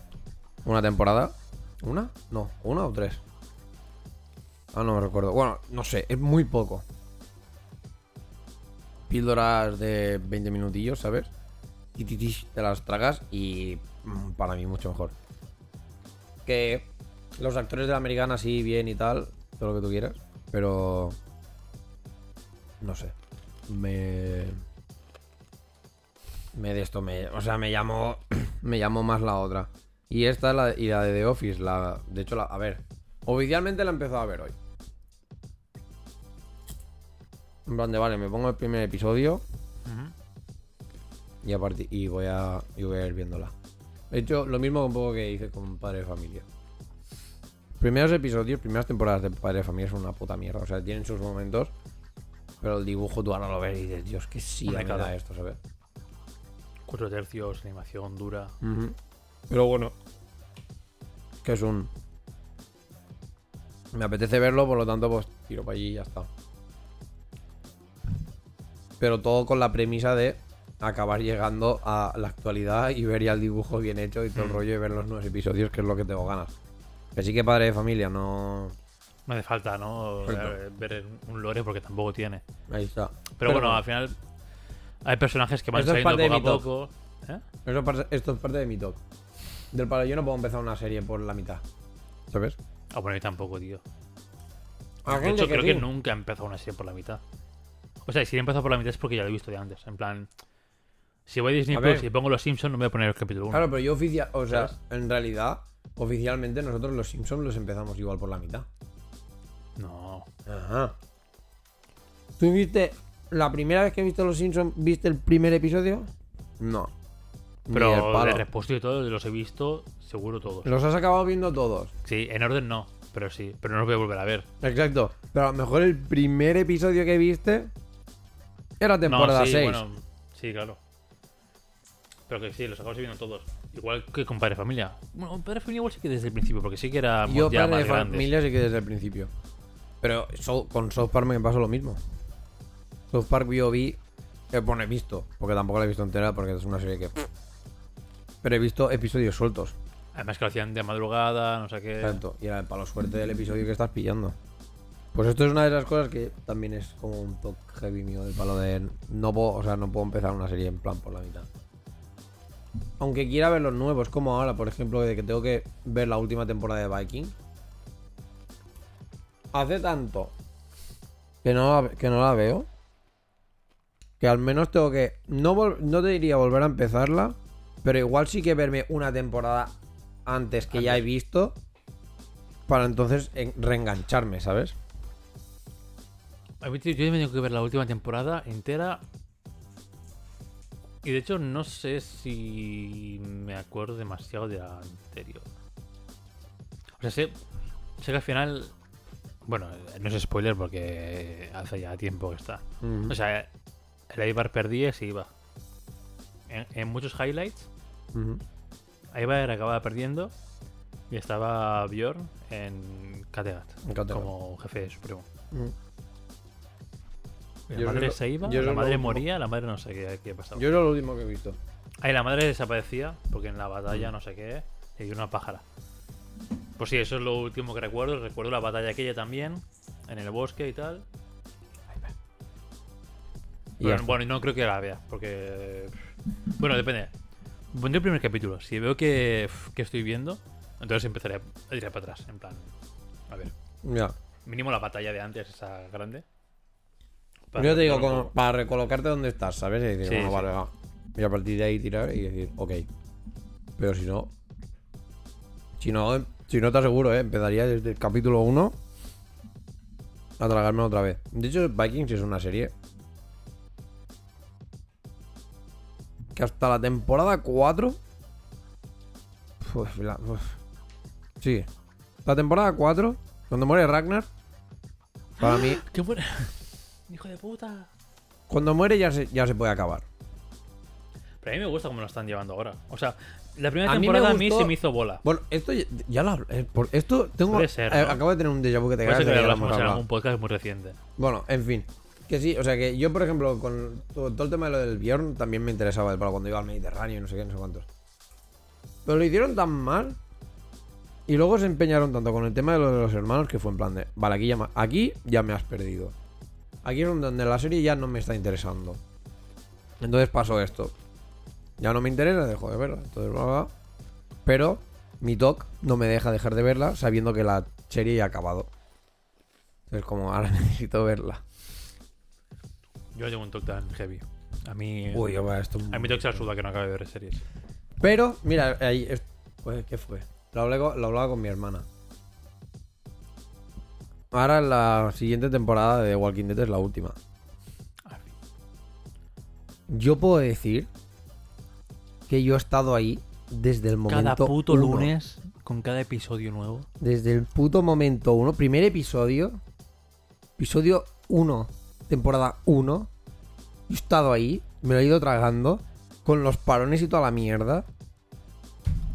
Una temporada. ¿Una? No, ¿una o tres? Ah, no me recuerdo. Bueno, no sé, es muy poco. Píldoras de 20 minutillos, ¿sabes? Y te las tragas y mm, para mí mucho mejor. Que los actores de la americana sí, bien y tal, todo lo que tú quieras, pero... No sé. Me... Me de esto, me... O sea, me llamó... me llamó más la otra. Y esta es la, y la de The Office, la... De hecho, la... A ver. Oficialmente la he empezado a ver hoy. En plan de, vale, me pongo el primer episodio Ujú. y a partir y voy a y voy a ir viéndola. De hecho, lo mismo un poco que hice con Padre de Familia. Primeros episodios, primeras temporadas de Padre de Familia son una puta mierda. O sea, tienen sus momentos, pero el dibujo tú ahora lo ves y dices, Dios, que sí me cara. esto, ¿sabes? Cuatro tercios, animación dura. Pero bueno, que es un. Me apetece verlo, por lo tanto, pues tiro para allí y ya está. Pero todo con la premisa de acabar llegando a la actualidad y ver ya el dibujo bien hecho y todo el Mm. rollo y ver los nuevos episodios, que es lo que tengo ganas. Que sí que padre de familia, no. No hace falta, ¿no? Eh, Ver un lore porque tampoco tiene. Ahí está. Pero, bueno, al final hay personajes que van Esto es saliendo parte de poco a mi poco. ¿Eh? Es parte- esto es parte de mi top. Del palo, yo no puedo empezar una serie por la mitad. ¿Sabes? Ah, bueno, yo tampoco, tío. A De hecho, creo que nunca he empezado una serie por la mitad. O sea, si he empezado por la mitad es porque ya lo he visto de antes. En plan, si voy a Disney A Plus ver. y pongo Los Simpsons, no me voy a poner el capítulo 1. Claro, pero yo oficial, o sea, ¿Sabes? en realidad, oficialmente nosotros los Simpsons los empezamos igual por la mitad. No. Ajá. ¿Tú viste la primera vez que viste los Simpsons, viste el primer episodio? No. Pero de reposto y todo, los he visto seguro todos. Los has acabado viendo todos. Sí, en orden no, pero sí. Pero no los voy a volver a ver. Exacto. Pero a lo mejor el primer episodio que viste era temporada no, sí, 6. bueno, sí, claro. Pero que sí, los acabo viendo todos. Igual que con Padre Familia. Bueno, Padre Familia igual sí que desde el principio, porque sí que era Yo ya padre más de grandes. familia sí que desde el principio. Pero con South Park me pasó lo mismo. South Park yo vi. Eh, bueno, he visto. Porque tampoco la he visto entera porque es una serie que. Pero he visto episodios sueltos. Además que lo hacían de madrugada, no sé qué. Exacto. Y era el palo suerte del episodio que estás pillando. Pues esto es una de las cosas que también es como un toque heavy mío del palo de. No puedo, o sea, no puedo empezar una serie en plan por la mitad. Aunque quiera ver los nuevos, como ahora, por ejemplo, de que tengo que ver la última temporada de Viking. Hace tanto que no la, que no la veo. Que al menos tengo que. No, no te diría volver a empezarla. Pero igual sí que verme una temporada antes que ya he visto. Para entonces en- reengancharme, ¿sabes? Yo he tenido que ver la última temporada entera. Y de hecho, no sé si me acuerdo demasiado de la anterior. O sea, sé, sé que al final. Bueno, no es spoiler porque hace ya tiempo que está. O sea, el Ibar perdía y se iba. En, en muchos highlights, Ujú. Ibar acababa perdiendo y estaba Bjorn en Kattegat En Kattegat. como jefe supremo. La madre se iba, yo la madre moría, la madre no sé qué, qué pasaba. Yo era lo último que he visto. Ahí la madre desaparecía porque en la batalla Mm. no sé qué le dio una pájara. Pues sí, eso es lo último que recuerdo. Recuerdo la batalla aquella también, en el bosque y tal. Y Bueno, bueno, y no creo que la vea, porque... Bueno, depende. Pondré el primer capítulo. Si veo que, que estoy viendo, entonces empezaré a tirar para atrás. En plan, a ver, Ya. mínimo la batalla de antes, esa grande. Yo te digo, como para recolocarte donde estás, ¿sabes? Y decir, Sí, bueno, sí. vale, va. Y a partir de ahí tirar y decir, ok. Pero si no. Si no, si no te aseguro, ¿eh? Empezaría desde el capítulo 1 a tragarme otra vez. De hecho, Vikings es una serie que hasta la temporada 4. Uf, la-. Sí. La temporada 4, cuando muere Ragnar, para mí, ¡Qué buena! ¡Hijo de puta! cuando muere ya se, ya se puede acabar. Pero a mí me gusta cómo lo están llevando ahora. O sea, la primera A mí me temporada a mí se me hizo bola. Bueno, esto ya, ya lo hablo- eh, por esto tengo. Puede ser, eh, ¿no? acabo de tener un déjà vu que te cagas de que lo en algún podcast muy reciente. Bueno, en fin. Que sí, o sea que yo, por ejemplo, con todo, todo el tema de lo del Bjorn también me interesaba el palo cuando iba al Mediterráneo y no sé qué, no sé cuántos. Pero lo hicieron tan mal Y luego se empeñaron tanto con el tema de lo de los hermanos que fue en plan de, vale, aquí ya, aquí ya me has perdido. Aquí es donde la serie ya no me está interesando. Entonces pasó esto. Ya no me interesa, dejo de verla. Entonces, bla, bla. Pero mi TOC no me deja dejar de verla sabiendo que la serie ya ha acabado. Entonces, como ahora necesito verla. Yo tengo un toque tan heavy. A mí. Uy, va, esto. a mí toque se asuda que no acabe de ver series. Pero, mira, ahí. es- pues, ¿Qué fue? Lo, hablé con- lo hablaba con mi hermana. Ahora la siguiente temporada de Walking Dead es la última. Yo puedo decir que yo he estado ahí desde el momento. Cada puto uno. lunes con cada episodio nuevo. Desde el puto momento uno. Primer episodio. Episodio 1. Temporada 1. Yo he estado ahí. Me lo he ido tragando. Con los parones y toda la mierda.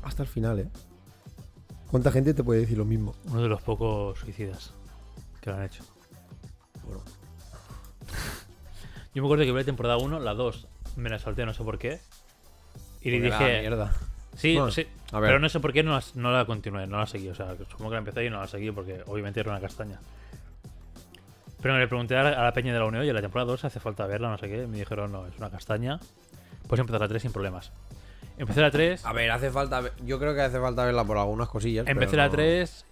Hasta el final, eh. ¿Cuánta gente te puede decir lo mismo? Uno de los pocos suicidas que lo han hecho. Bueno. Yo me acuerdo que vi la temporada 1, la 2 me la salté, no sé por qué. Y le dije. mierda. Sí, Bueno, sí. a ver. Pero no sé por qué no la, no la continué, no la seguí. O sea, supongo que la empecé y no la seguí porque obviamente era una castaña. Pero le pregunté a la, a la peña de la Unión y la temporada 2 hace falta verla, no sé qué. y Me dijeron, no, es una castaña. Puedes empezar la 3 sin problemas. Empecé la 3, A ver, hace falta. Yo creo que hace falta verla por algunas cosillas. empecé pero la no- 3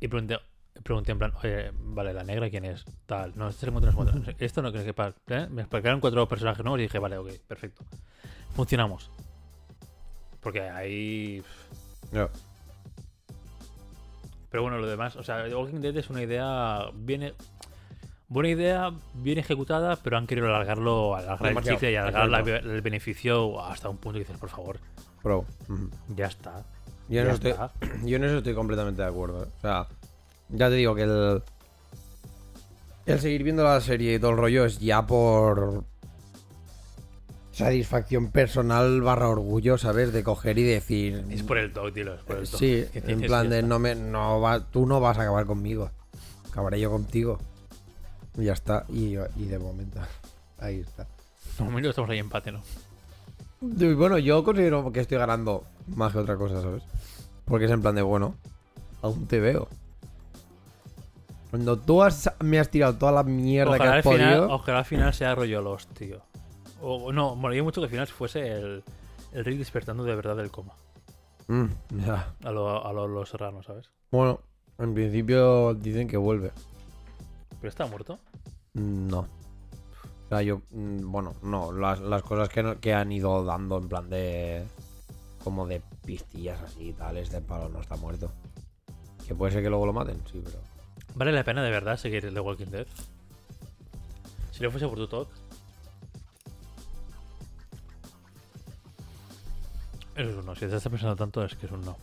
y pregunté, pregunté en plan, oye, vale, la negra quién es, tal. No, este se encuentra, no se encuentra. Esto no creo que ¿eh? Me explicaron cuatro personajes nuevos y dije, vale, ok, perfecto. Funcionamos. Porque ahí. No. Pero bueno, lo demás, o sea, Walking Dead es una idea bien. Buena idea, bien ejecutada, pero han querido alargarlo, alargar el chicle y alargar la- el beneficio hasta un punto que dices, por favor. Ujú. ya está. Yo en, ya eso estoy, yo en eso estoy completamente de acuerdo. ¿eh? O sea, ya te digo que el. El seguir viendo la serie y todo el rollo es ya por. Satisfacción personal barra orgullo, ¿sabes? De coger y decir. Es por el talk, tío, es por el talk. Sí, Que en plan de no me, no va, tú no vas a acabar conmigo. Acabaré yo contigo. Y ya está. Y, y de momento. Ahí está. De momento estamos ahí empate, ¿no? Y bueno, yo considero que estoy ganando más que otra cosa, ¿sabes? Porque es en plan de, bueno, aún te veo. Cuando tú has, me has tirado toda la mierda Ojalá que al, has final, podido. ojalá al final sea rollo los, tío. O no, molaría mucho que al final fuese el, el Rick despertando de verdad del coma. Mm, ya. A lo, a lo- los serranos, ¿sabes? Bueno, en principio dicen que vuelve. Pero está muerto. Mm, No. O sea, yo. mm, Bueno, no. Las, las cosas que, no- que han ido dando en plan de. Como de pistillas así y tal. Este palo no está muerto. Que puede ser que luego lo maten, sí, pero. ¿Vale la pena de verdad seguir The Walking Dead? Si lo fuese por tu talk. Eso es un no. Si te estás pensando tanto, es que es un no.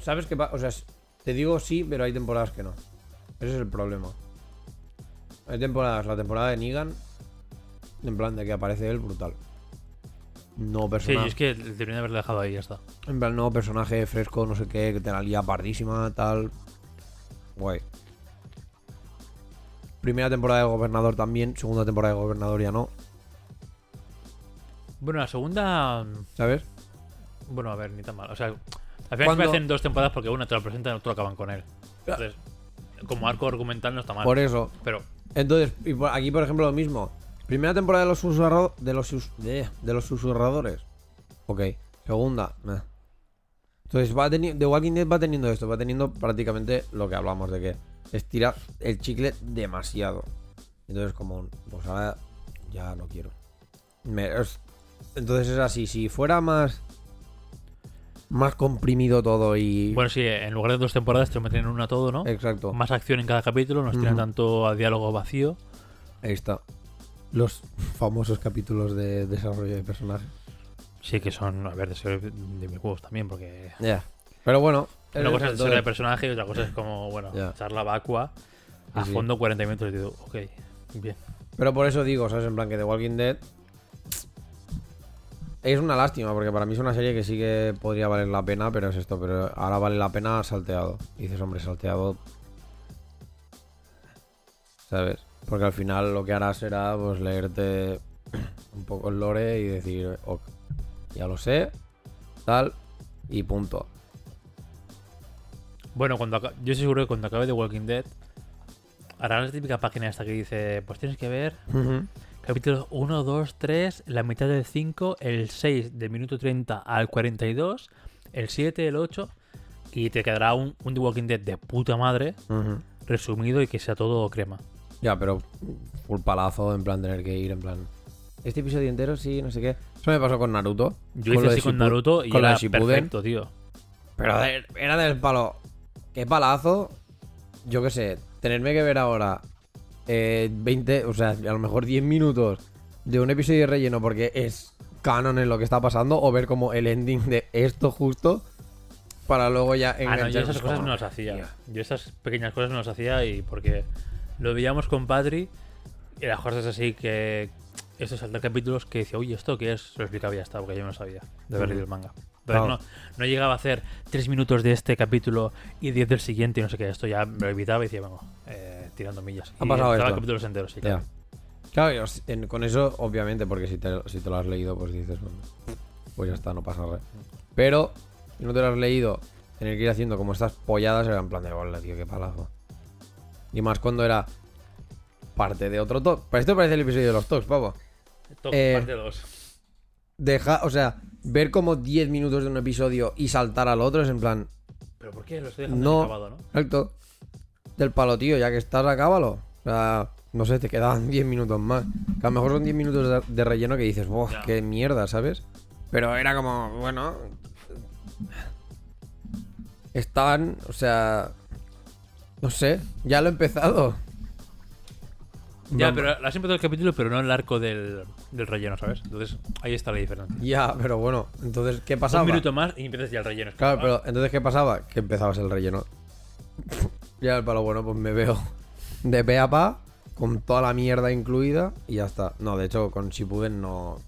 ¿Sabes qué pasa? O sea, te digo sí, pero hay temporadas que no. Ese es el problema. Hay temporadas, la temporada de Negan, en plan de que aparece él, brutal. No Sí, personaje. es que deberían de haberlo dejado ahí, ya está. En plan, nuevo personaje fresco, no sé qué, que te la lía pardísima, tal. Guay. Primera temporada de Gobernador también, segunda temporada de Gobernador ya no, Bueno, la segunda. ¿sabes? Bueno, a ver, ni tan mal. O sea, al final se hacen dos temporadas porque una te la presentan y otra acaban con él. Entonces, como arco argumental no está mal. Por eso. Pero, Entonces, y por- aquí por ejemplo lo mismo. Primera temporada de los susurradores. De los, sus- de, de los susurradores. Ok. Segunda. Entonces va teniendo. The Walking Dead va teniendo esto. Va teniendo prácticamente lo que hablamos de que estira el chicle demasiado. Entonces como. Pues ahora ya no quiero. Me- es- entonces es así. Si fuera más. Más comprimido todo y. bueno, sí, en lugar de dos temporadas te lo meten en una todo, ¿no? exacto. Más acción en cada capítulo, no tienen tanto a diálogo vacío. Ahí está. Los famosos capítulos de desarrollo de personajes. Sí, que son, a ver, de, ser de mis juegos también, porque Ya. Pero bueno. Una cosa es de personaje y otra cosa es como, bueno, Ya. charla vacua a Sí, sí. fondo 40 minutos y digo, ok, bien. Pero por eso digo, ¿sabes? En plan que The Walking Dead. Es una lástima, porque para mí es una serie que sí que podría valer la pena, pero es esto. Pero ahora vale la pena salteado. Y dices, hombre, salteado. ¿Sabes? Porque al final lo que harás será pues leerte un poco el lore y decir, ok, ya lo sé, tal, y punto. Bueno, cuando yo estoy seguro que cuando acabe The Walking Dead, hará la típica página esta que dice, pues tienes que ver capítulos 1, 2, 3, la mitad del 5, el 6 del minuto 30 al 42, el 7, el 8, y te quedará un, un The Walking Dead de puta madre, Ujú. resumido y que sea todo crema. Ya, pero full palazo, en plan tener que ir, en plan. Este episodio entero, sí, no sé qué. Eso me pasó con Naruto. Yo lo hice así con Naruto y con era perfecto, tío. Pero era del palo. Qué palazo. Yo qué sé, tenerme que ver ahora eh, 20, o sea, a lo mejor 10 minutos de un episodio de relleno porque es canon en lo que está pasando o ver como el ending de esto justo para luego ya Ah, no, yo enganchar. esas cosas no las hacía. Yo esas pequeñas cosas no las hacía y porque lo veíamos con Padri y las cosas así que estos saltar capítulos que decía, oye, ¿esto qué es? Lo explicaba ya está, porque yo no sabía de haber leído el manga. Claro. no, no llegaba a hacer tres minutos de este capítulo y 10 del siguiente y no sé qué. Esto ya me lo evitaba y decía, bueno, eh, tirando millas. Ha Y pasado esto. capítulos enteros, sí, Ya. claro. Claro, en- con eso, obviamente, porque si te, si te lo has leído, pues dices, bueno, pues ya está, no pasa nada. Pero, si no te lo has leído, tener que ir haciendo como estas polladas era en plan de bola, tío, qué palazo. Y más cuando era parte de otro talk. Pero esto parece el episodio de los talks, pavo. Top Eh, parte 2. Deja, o sea, ver como 10 minutos de un episodio y saltar al otro es en plan, ¿Pero por qué? Lo estoy dejando no. acabado, ¿no? Exacto. Del palo, tío, ya que estás, acábalo. O sea, no sé, te quedaban 10 minutos más. Que a lo mejor son 10 minutos de, relleno que dices, ¡buah, Ya. qué mierda, ¿sabes? Pero era como, bueno. Estaban, o sea. No sé, ya lo he empezado. Ya, pero has empezado el capítulo, pero no el arco del, del relleno, ¿sabes? Entonces ahí está la diferencia. Ya, pero bueno, entonces, ¿qué pasaba? Un minuto más y empiezas ya el relleno. Claro, como, pero entonces, ¿qué pasaba? Que empezabas el relleno. ya el palo, bueno, pues me veo de pe a pa, con toda la mierda incluida, y ya está. No, de hecho, con Shippuden no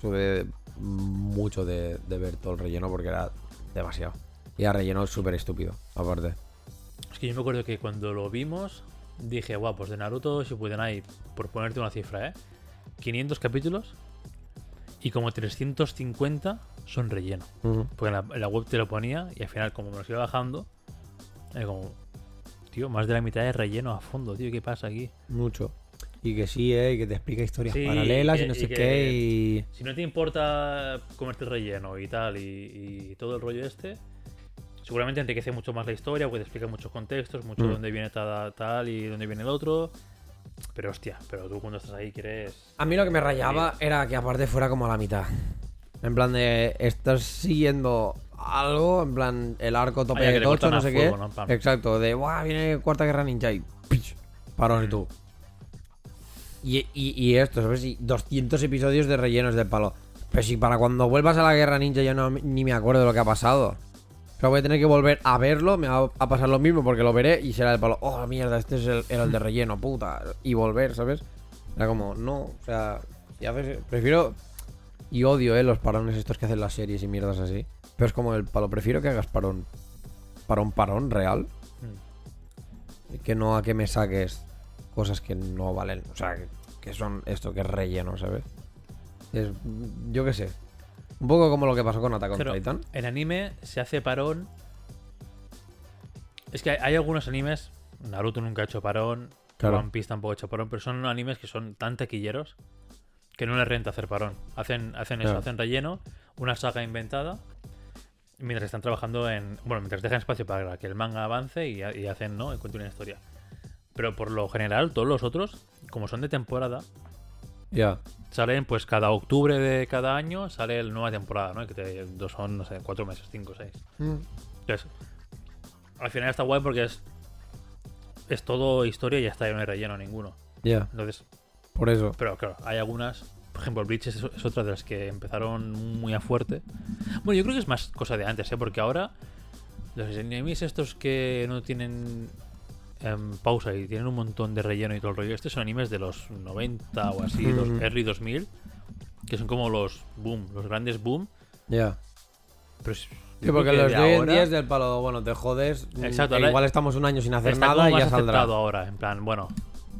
sube mucho de, de ver todo el relleno porque era demasiado. Y era relleno súper estúpido, aparte. ah, Es que yo me acuerdo que cuando lo vimos, dije, guau, pues de Naruto Shippuden hay, por ponerte una cifra, ¿eh? 500 capítulos y como 350 son relleno. Porque en la, en la web te lo ponía y al final, como me los iba bajando, era como, tío, más de la mitad de relleno a fondo, tío, ¿qué pasa aquí? Mucho. Y que sí, eh, y que te explica historias Sí, paralelas y no y sé que- qué. Y... Si no te importa comerte el relleno y tal, y, y todo el rollo este, seguramente enriquece mucho más la historia, porque te explica muchos contextos, mucho Mm. dónde viene tal, tal y dónde viene el otro. Pero hostia, pero tú cuando estás ahí quieres. A mí lo que me rayaba era que aparte fuera como a la mitad. En plan de, estás siguiendo algo, en plan el arco tope ya, de tocho, no sé fuego, qué. Exacto, de, ¡buah! Viene Cuarta Guerra Ninja y ¡pich! Parón y tú. Y, y, y esto, ¿sabes? Y 200 episodios de rellenos de palo. Pero si para cuando vuelvas a la Guerra Ninja yo no, ni me acuerdo de lo que ha pasado. O sea, voy a tener que volver a verlo, me va a pasar lo mismo porque lo veré y será el palo, oh mierda, este es el, era el de relleno, puta. Y volver, ¿sabes? Era como, no, o sea, prefiero y odio, eh, los parones estos que hacen las series y mierdas así. Pero es como el palo, prefiero que hagas parón, parón, parón real, Mm. que no a que me saques cosas que no valen, o sea, que, que son esto, que es relleno, ¿sabes? Es, yo qué sé. Un poco como lo que pasó con Attack on Pero Titan. en anime se hace parón. Es que hay, hay algunos animes. Naruto nunca ha hecho parón. Claro. One Piece tampoco ha hecho parón. Pero son animes que son tan taquilleros que no les renta hacer parón. Hacen, hacen eso, hacen relleno, una saga inventada. Mientras están trabajando en. Bueno, mientras dejan espacio para que el manga avance y, y hacen, ¿no? Y cuenten una historia. Pero por lo general, todos los otros, como son de temporada, Ya. salen pues cada octubre de cada año sale la nueva temporada, ¿no? Que te, son, no sé, cuatro meses, cinco, seis. Entonces, al final está guay porque es es todo historia y ya está, y no hay relleno ninguno. Ya, Entonces, por eso. pero claro, hay algunas, por ejemplo, Bleach es, es otra de las que empezaron muy a fuerte. Bueno, yo creo que es más cosa de antes, ¿eh? Porque ahora los enemies estos que no tienen em, pausa y tienen un montón de relleno y todo el rollo, estos son animes de los 90 o así, los Mm. early 2000, que son como los boom, los grandes boom. Ya. Pero es- Sí, porque los de hoy en día es del palo, bueno, te jodes. mm, Exacto, e ahora- igual estamos un año sin hacer nada y ya saldrá. ahora, en plan, bueno,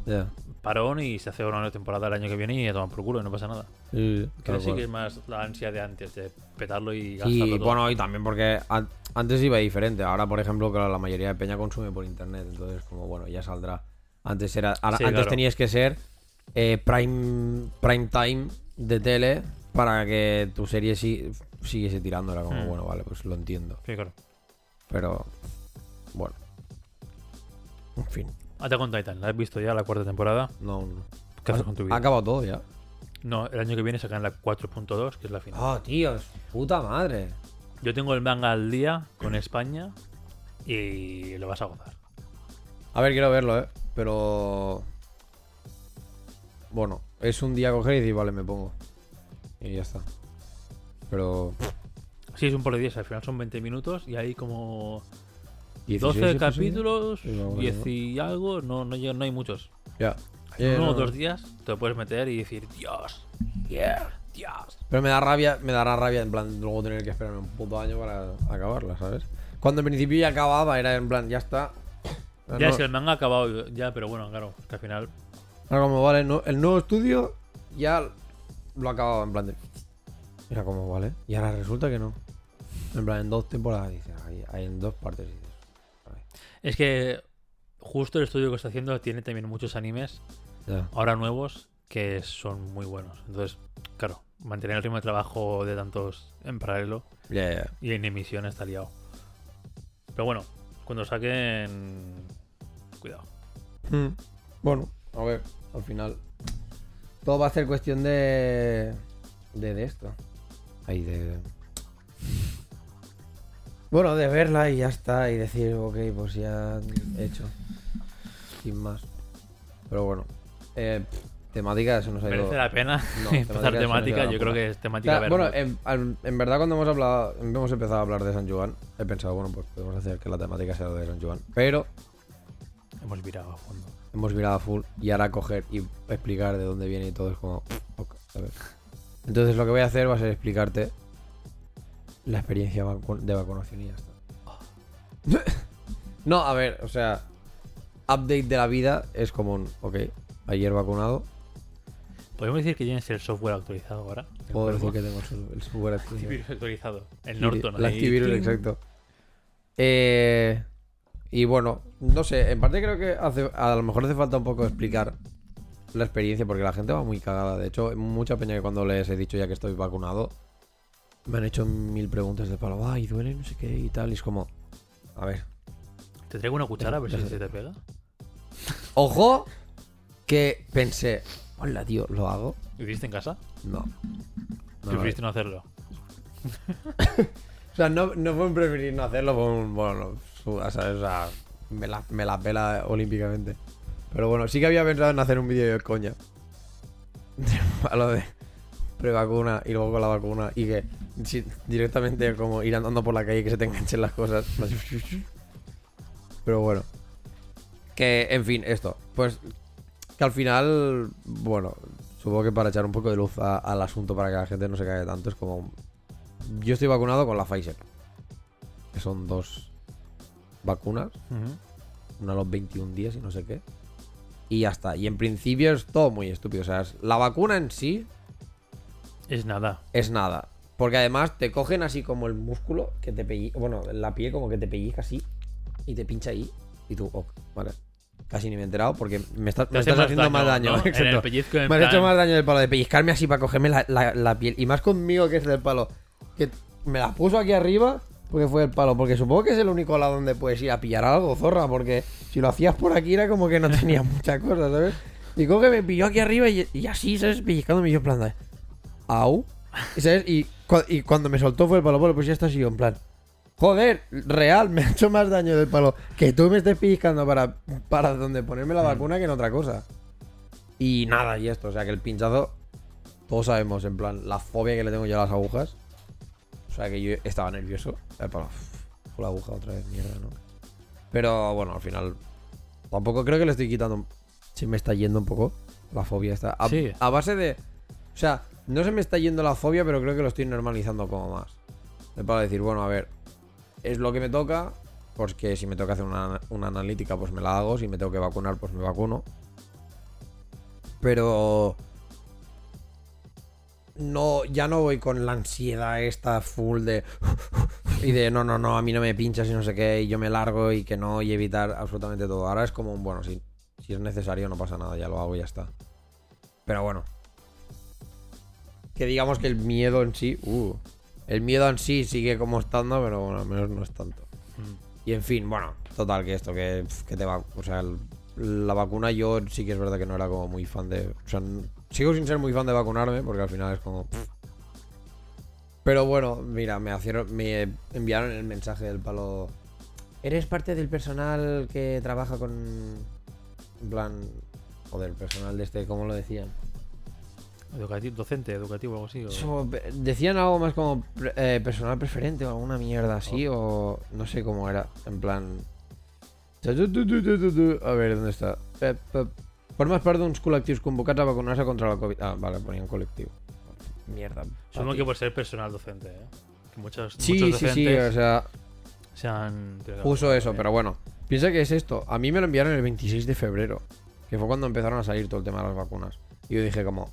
Ya. Parón y se hace una nueva temporada el año que viene y a tomar por culo y no pasa nada. Sí, Creo sí que es más la ansia de antes, de petarlo y gastarlo Y todo. bueno, y también porque an- antes iba diferente. Ahora, por ejemplo, claro, la mayoría de peña consume por internet. Entonces, como bueno, ya saldrá. Antes era. Sí, antes claro. tenías que ser eh, prime, prime time de tele para que tu serie si, siguiese tirando. Era como, Hmm. bueno, vale, pues lo entiendo. Sí, claro. Pero. Bueno. En fin. Attack on Titan, ¿la has visto ya la cuarta temporada? No, no. ¿Qué haces Ha- con tu Ha vida? acabado todo ya. No, el año que viene sacan la 4.2, que es la final. Oh, tíos. Puta madre. Yo tengo el manga al día con España y lo vas a gozar. A ver, quiero verlo, ¿eh? Pero... Bueno, es un día coger y decir, vale, me pongo. Y ya está. Pero... Sí, es un por 10, al final son 20 minutos y hay como 16 12 episodios. capítulos, Sí, vamos, 10 ¿no? y algo, no, no, no hay muchos. Ya. Ya, uno o dos días te puedes meter y decir, Dios, yeah, Dios. Pero me da rabia, me dará rabia en plan luego tener que esperarme un puto año para acabarla, ¿sabes? Cuando en principio ya acababa, era en plan, ya está. Ya No- que el manga ha acabado ya, pero bueno, claro, que al final Era como, vale, no- el nuevo estudio ya lo acababa en plan de... Era como, vale. Y ahora resulta que no. En plan, en dos temporadas, dices, hay, hay en dos partes. dices, "Ay, es que justo el estudio que está haciendo tiene también muchos animes ya". ahora nuevos que son muy buenos. Entonces, claro, mantener el ritmo de trabajo de tantos en paralelo y en emisión está liado. Pero bueno, cuando saquen. Cuidado. Mm. Bueno, a ver, al final. Todo va a ser cuestión de. de, de esto. Ahí de. Bueno, de verla y ya está. Y decir, ok, pues ya he hecho. Sin más. Pero bueno. Eh, temática se nos ha ido. Merece la pena No, empezar temática Yo la creo que es O temática sea, ver. bueno, en, verdad cuando hemos hablado, hemos empezado a hablar de San Juan, he pensado, bueno, pues podemos hacer que la temática sea de San Juan. Pero Hemos virado a fondo. hemos virado a full y ahora coger y explicar de dónde viene y todo es como. ok, a ver. Entonces lo que voy a hacer va a ser explicarte la experiencia de vacunación y ya está. no, a ver, o sea, update de la vida es como un, ok, ayer vacunado, ¿Podemos decir que tienes el software actualizado ahora? Puedo decir que tengo el super actualizado. Antivirus actualizado. El Norton. El antivirus, exacto. Eh, y bueno, no sé, en parte creo que hace, a lo mejor hace falta un poco explicar la experiencia porque la gente va muy cagada. De hecho, mucha peña que cuando les he dicho ya que estoy vacunado, me han hecho mil preguntas de palo, ay, duele, no sé qué y tal. Y es como, a ver, Te traigo una cuchara a ver si se te pega. ojo, que pensé, hola, tío, ¿lo hago? ¿Lo hiciste en casa? No. No, Preferiste no hacerlo. O sea, no, no fue un preferir no hacerlo, fue un. Bueno, o sea, o sea, me, la, me la pela olímpicamente. Pero bueno, sí que había pensado en hacer un vídeo de coña. A lo de prevacuna y luego con la vacuna y que sí, directamente como ir andando por la calle que se te enganchen las cosas. Pero bueno. Que, en fin, esto. Pues que al final, bueno, supongo que para echar un poco de luz a- al asunto para que la gente no se caiga tanto, es como yo estoy vacunado con la Pfizer. Que son dos vacunas. Una a los 21 días y no sé qué. Y ya está. Y en principio es todo muy estúpido. O sea, es- la vacuna en sí Es nada. es nada. Porque además te cogen así como el músculo que te pellizca. Bueno, la piel como que te pellizca así. Y te pincha ahí. Y tú, ok, vale. Casi ni me he enterado porque me, estás- me haciendo más daño. ¿no? En el Exacto. pellizco, en Me has plan- hecho más daño del palo de pellizcarme así para cogerme la, la- la piel. Y más conmigo que es del palo. Que me la puso aquí arriba porque fue el palo. Porque supongo que es el único lado donde puedes ir a pillar algo, zorra. Porque si lo hacías por aquí era como que no tenía mucha cosa, ¿sabes? Y como que me pilló aquí arriba y, y así, ¿sabes? Pellizcándome y yo en plan de... Au. Y, ¿sabes? Y, cua- y cuando me soltó fue el palo. Bueno, pues ya está así en plan... Joder, real, me ha hecho más daño del palo que tú me estés pellizcando para, para donde ponerme la vacuna que en otra cosa. Y nada, y esto, o sea que el pinchazo, todos sabemos, en plan, la fobia que le tengo yo a las agujas. O sea que yo estaba nervioso. Eh, para, uf, fue la aguja otra vez, mierda, ¿no? Pero bueno, al final, tampoco creo que le estoy quitando. Se me está yendo un poco la fobia esta. A, Sí. a base de. O sea, no se me está yendo la fobia, pero creo que lo estoy normalizando como más. Es para decir, bueno, a ver, es lo que me toca. Porque si me toca hacer una, una analítica, pues me la hago. Si me tengo que vacunar, pues me vacuno. Pero no, ya no voy con la ansiedad esta full de y de no, no, no, a mí no me pinchas y no sé qué, y yo me largo y que no, y evitar absolutamente todo. Ahora es como un bueno, si, si es necesario no pasa nada, ya lo hago y ya está. Pero bueno. Que digamos que el miedo en sí, uh, el miedo en sí sigue como estando, pero bueno, al menos no es tanto. Mm. Y en fin, bueno, total, que esto, que, que te va. O sea, el- la vacuna yo sí que es verdad que no era como muy fan de. O sea, sigo sin ser muy fan de vacunarme porque al final es como. pff. Pero bueno, mira, me, hicieron, me enviaron el mensaje del palo. ¿Eres parte del personal que trabaja con. En plan. Joder, personal de este, ¿cómo lo decían? Educativo, docente, educativo, algo así. o- decían algo más como eh, personal preferente o alguna mierda así, o no sé cómo era. En plan. A ver, ¿dónde está? Eh, eh, Formas part d'uns col·lectius convocats a vacunar-se contra la Covid. Ah, vale, ponía un col·lectiu. Mierda. Supongo que por ser personal docente, ¿eh? Que muchos, Sí, muchos sí, sí, o sea, se han... puso eso, pero bueno. Piensa que es esto. A mí me lo enviaron el 26 de febrero, que fue cuando empezaron a salir todo el tema de las vacunas. Y yo dije como,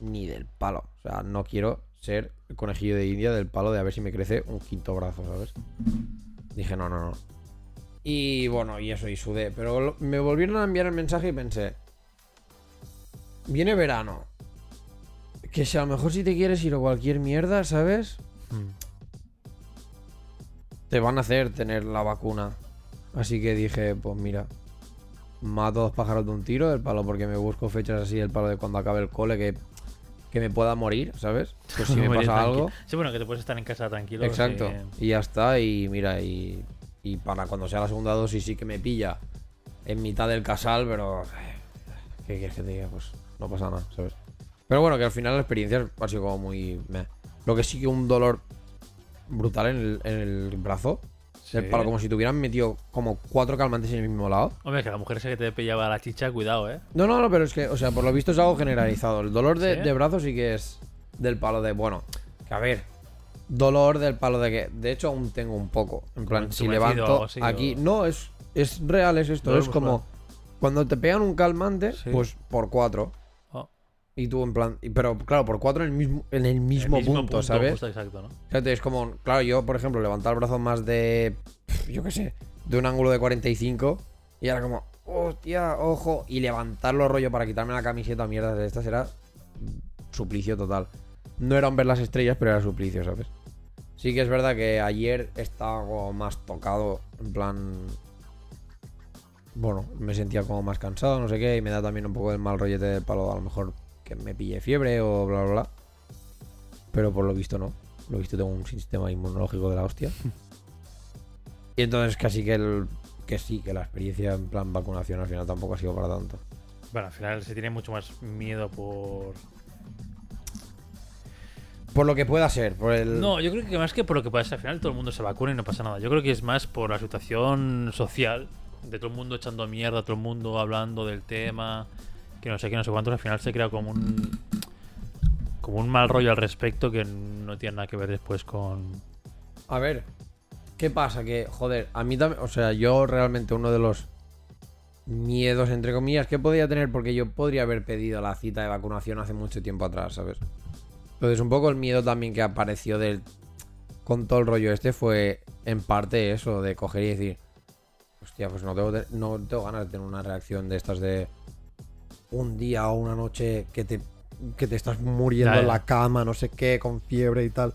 ni del palo. O sea, no quiero ser el conejillo de India del palo de a ver si me crece un quinto brazo, ¿sabes? Dije, no, no, no. Y bueno, y eso, y sudé. Pero lo- me volvieron a enviar el mensaje y pensé, viene verano. Que si a lo mejor si te quieres ir a cualquier mierda, ¿sabes? Mm. te van a hacer tener la vacuna. Así que dije, pues mira, mato dos pájaros de un tiro, el palo porque me busco fechas así, el palo de cuando acabe el cole, que, que me pueda morir, ¿sabes? Pues si me pasa algo. Sí, bueno, que te puedes estar en casa tranquilo. Exacto. Y ya está, y mira, y, y para cuando sea la segunda dosis sí que me pilla en mitad del casal, pero... eh, ¿Qué quieres que te diga? Pues no pasa nada, ¿sabes? Pero bueno, que al final la experiencia ha sido como muy... meh. Lo que sí que un dolor brutal en el, en el brazo. Sí. El palo, como si te hubieran metido como cuatro calmantes en el mismo lado. Hombre, que la mujer esa que te pillaba la chicha, cuidado, ¿eh? No, no, no, pero es que, o sea, por lo visto es algo generalizado. El dolor de, ¿Sí? de brazo sí que es del palo de, bueno, que a ver, dolor del palo de que, de hecho aún tengo un poco. En plan, si levanto así, aquí, o- no, es, es real, es esto, Dolor es como muscular. cuando te pegan un calmante, Sí. pues por cuatro. Y tú en plan, pero claro, por cuatro en el mismo, en el mismo, el punto, ¿sabes? justo, exacto, ¿no? Fíjate, es como, claro, yo, por ejemplo, levantar el brazo más de, yo qué sé, de un ángulo de 45 y ahora como, hostia, ojo, y levantarlo rollo para quitarme la camiseta, mierda de estas, era suplicio total. No eran ver las estrellas, pero era suplicio, ¿sabes? Sí que es verdad que ayer estaba como más tocado, en plan... Bueno, me sentía como más cansado, no sé qué, y me da también un poco el mal rollete del palo, a lo mejor que me pille fiebre o bla, bla, bla. Pero por lo visto no. Por lo visto tengo un sistema inmunológico de la hostia. y entonces casi que el... Que sí, que la experiencia en plan vacunación al final tampoco ha sido para tanto. Bueno, al final se tiene mucho más miedo por... Por lo que pueda ser, por el... No, yo creo que más que por lo que pasa, al final todo el mundo se vacuna y no pasa nada. Yo creo que es más por la situación social, de todo el mundo echando mierda, todo el mundo hablando del tema, que no sé qué, no sé cuántos, al final se crea como un como un mal rollo al respecto que no tiene nada que ver después con... A ver, ¿qué pasa? Que, joder, a mí también, o sea, yo realmente uno de los miedos, entre comillas, que podía tener, porque yo podría haber pedido la cita de vacunación hace mucho tiempo atrás, ¿sabes? Entonces, un poco el miedo también que apareció del, con todo el rollo este fue, en parte, eso, de coger y decir, hostia, pues no tengo, no tengo ganas de tener una reacción de estas de un día o una noche que te, que te estás muriendo Ya, en la cama, no sé qué, con fiebre y tal.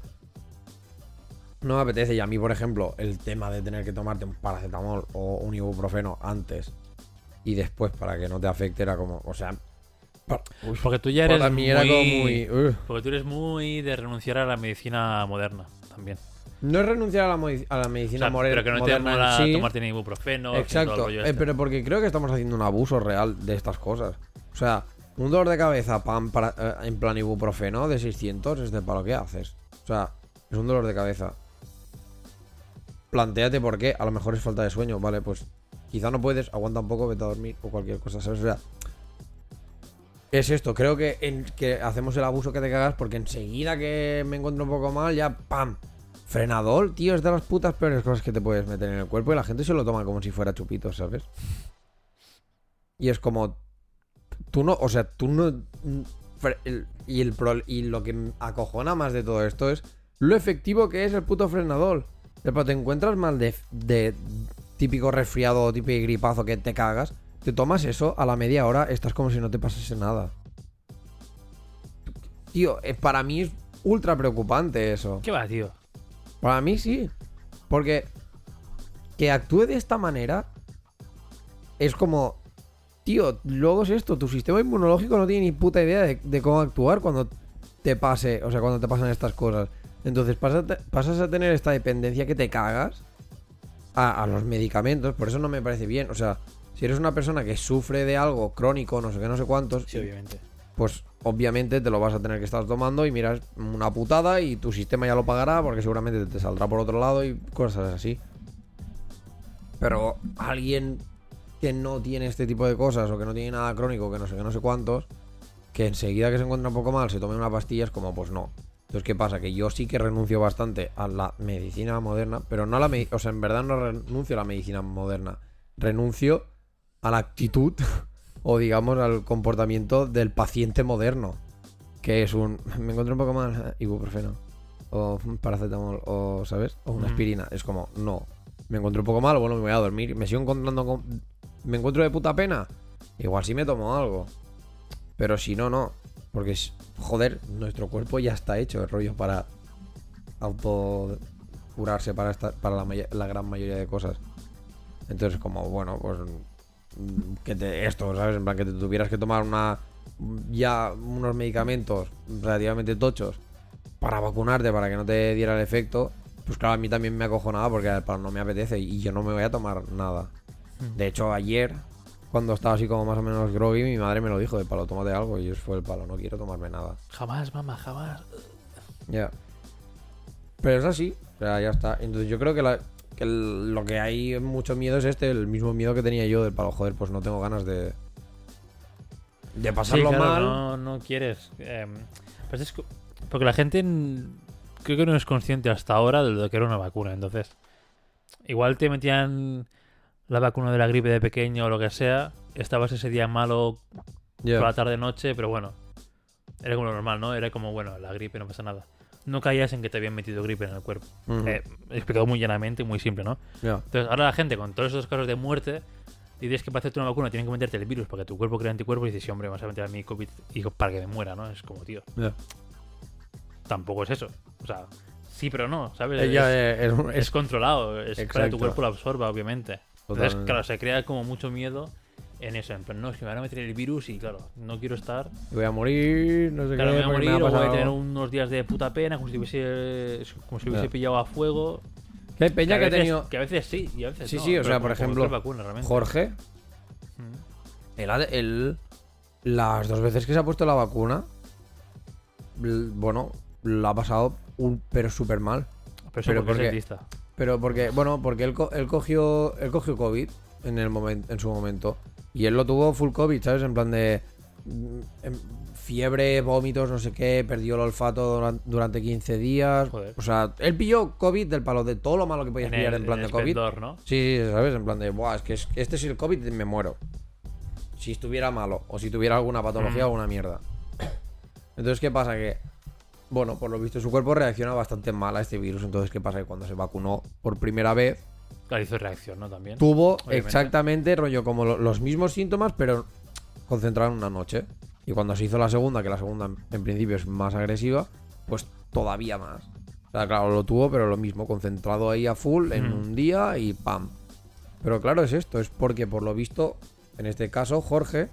No me apetece. Y a mí, por ejemplo, el tema de tener que tomarte un paracetamol o un ibuprofeno antes y después para que no te afecte era como, o sea, pa- Porque tú ya eres para mí era como muy... Porque tú eres muy de renunciar a la medicina moderna también. No es renunciar a la, modi- a la O medicina sea, more- pero que no te moderna mola sí. tomarte ni ibuprofeno. Exacto, eh, este. pero porque creo que estamos haciendo un abuso real de estas cosas. O sea, un dolor de cabeza pan para, eh, en plan ibuprofeno de 600 es de para lo que haces. O sea, es un dolor de cabeza. Plantéate por qué. A lo mejor es falta de sueño, vale, pues quizá no puedes, aguanta un poco, vete a dormir o cualquier cosa, ¿sabes? O sea, es esto, creo que, que hacemos el abuso que te cagas porque enseguida que me encuentro un poco mal, ya ¡pam! Frenador, tío, es de las putas peores cosas que te puedes meter en el cuerpo y la gente se lo toma como si fuera chupito, ¿sabes? Y es como. Tú no, o sea, tú no. mm, el- y, el pro- y lo que acojona más de todo esto es lo efectivo que es el puto frenador. Pero te encuentras mal de, de típico resfriado o típico gripazo que te cagas. Te tomas eso, a la media hora estás como si no te pasase nada. Tío, eh, para mí es ultra preocupante eso. ¿Qué va, tío? Para mí sí. Porque que actúe de esta manera es como, tío, luego es esto, tu sistema inmunológico no tiene ni puta idea de, de cómo actuar cuando te pase, o sea, cuando te pasan estas cosas. Entonces pasas, a te- pasas a tener esta dependencia que te cagas a, a los medicamentos, por eso no me parece bien. O sea, si eres una persona que sufre de algo crónico, no sé qué, no sé cuántos, Sí, obviamente. pues obviamente te lo vas a tener que estar tomando y miras una putada y tu sistema ya lo pagará porque seguramente te saldrá por otro lado y cosas así. Pero alguien que no tiene este tipo de cosas o que no tiene nada crónico, que no sé qué, no sé cuántos, que enseguida que se encuentra un poco mal se tome una pastilla es como, pues no. Entonces, ¿qué pasa? Que yo sí que renuncio bastante a la medicina moderna, pero no a la medicina, o sea, en verdad no renuncio a la medicina moderna, renuncio a la actitud o digamos al comportamiento del paciente moderno, que es un, me encuentro un poco mal, ibuprofeno, o paracetamol, o, ¿sabes? O una Mm. aspirina. Es como, no, me encuentro un poco mal, bueno, me voy a dormir, me sigo encontrando con... ¿Me encuentro de puta pena? Igual sí me tomo algo. Pero si no, no. Porque, joder, nuestro cuerpo ya está hecho, el rollo, para auto curarse para, esta, para la, la gran mayoría de cosas. Entonces, como, bueno, pues mm, que esto, ¿sabes? En plan, que te tuvieras que tomar una ya unos medicamentos relativamente tochos para vacunarte, para que no te diera el efecto, pues claro, a mí también me acojonaba porque no me apetece y yo no me voy a tomar nada. De hecho, ayer, cuando estaba así como más o menos groggy, mi madre me lo dijo, de palo, tómate algo, y yo fue el palo, no quiero tomarme nada. Jamás, mamá, jamás. Ya. Pero es así, o sea, ya está. Entonces yo creo que, la- que el- lo que hay mucho miedo es este, el mismo miedo que tenía yo del palo, joder, pues no tengo ganas de... De pasarlo claro, mal. No, no quieres. eh, pues es porque la gente n- creo que no es consciente hasta ahora de lo que era una vacuna. Entonces, igual te metían la vacuna de la gripe de pequeño o lo que sea. Estabas ese día malo Ya. por la tarde-noche, pero bueno. Era como lo normal, ¿no? Era como, bueno, la gripe no pasa nada. No caías en que te habían metido gripe en el cuerpo. Eh, explicado muy llanamente, muy simple, ¿no? Ya. Entonces, ahora la gente con todos esos casos de muerte, dices que para hacerte una vacuna tienen que meterte el virus para que tu cuerpo cree anticuerpos y dices, sí, hombre, vas a meter a mi COVID y para que me muera, ¿no? Es como, tío, Ya. tampoco es eso. O sea, sí, pero no, ¿sabes? Eh, ya, es, eh, es es controlado, es para que tu cuerpo lo absorba, obviamente. Entonces, claro, se crea como mucho miedo en eso. En plan, no, es que me van a meter el virus y, claro, no quiero estar. voy a morir, no sé Claro, qué, me voy a morir o voy a tener unos días de puta pena, como si hubiese, como si hubiese pillado a fuego. Que hay peña a que, ha veces, tenido... que a veces sí y a veces Sí, no, sí, o pero sea, por ejemplo, vacuna. Jorge, Mm. él, las dos veces que se ha puesto la vacuna, bueno, lo ha pasado un pero súper mal. Pero Pero porque porque-. Pero porque, bueno, porque él, co- él cogió él cogió COVID en el momento en su momento y él lo tuvo full COVID, ¿sabes? En plan de mm, em, fiebre, vómitos, no sé qué, perdió el olfato duran- durante 15 días. Joder. O sea, él pilló COVID del palo de todo lo malo que podías En pillar el, en plan en de COVID. esplendor, ¿no? Sí, sí, ¿sabes? En plan de, Buah, es que es- este es el COVID me muero. Si estuviera malo o si tuviera alguna patología o alguna mierda. Entonces, ¿qué pasa? Que, bueno, por lo visto su cuerpo reacciona bastante mal a este virus. Entonces, ¿qué pasa? Que cuando se vacunó por primera vez, Claro, hizo reacción, ¿no? También. tuvo Obviamente. exactamente, rollo, como lo- los mismos síntomas, pero concentrado en una noche. Y cuando se hizo la segunda, que la segunda en- en principio es más agresiva, pues todavía más. O sea, claro, lo tuvo, pero lo mismo, concentrado ahí a full en un día y pam. Pero claro, es esto, es porque por lo visto, en este caso, Jorge,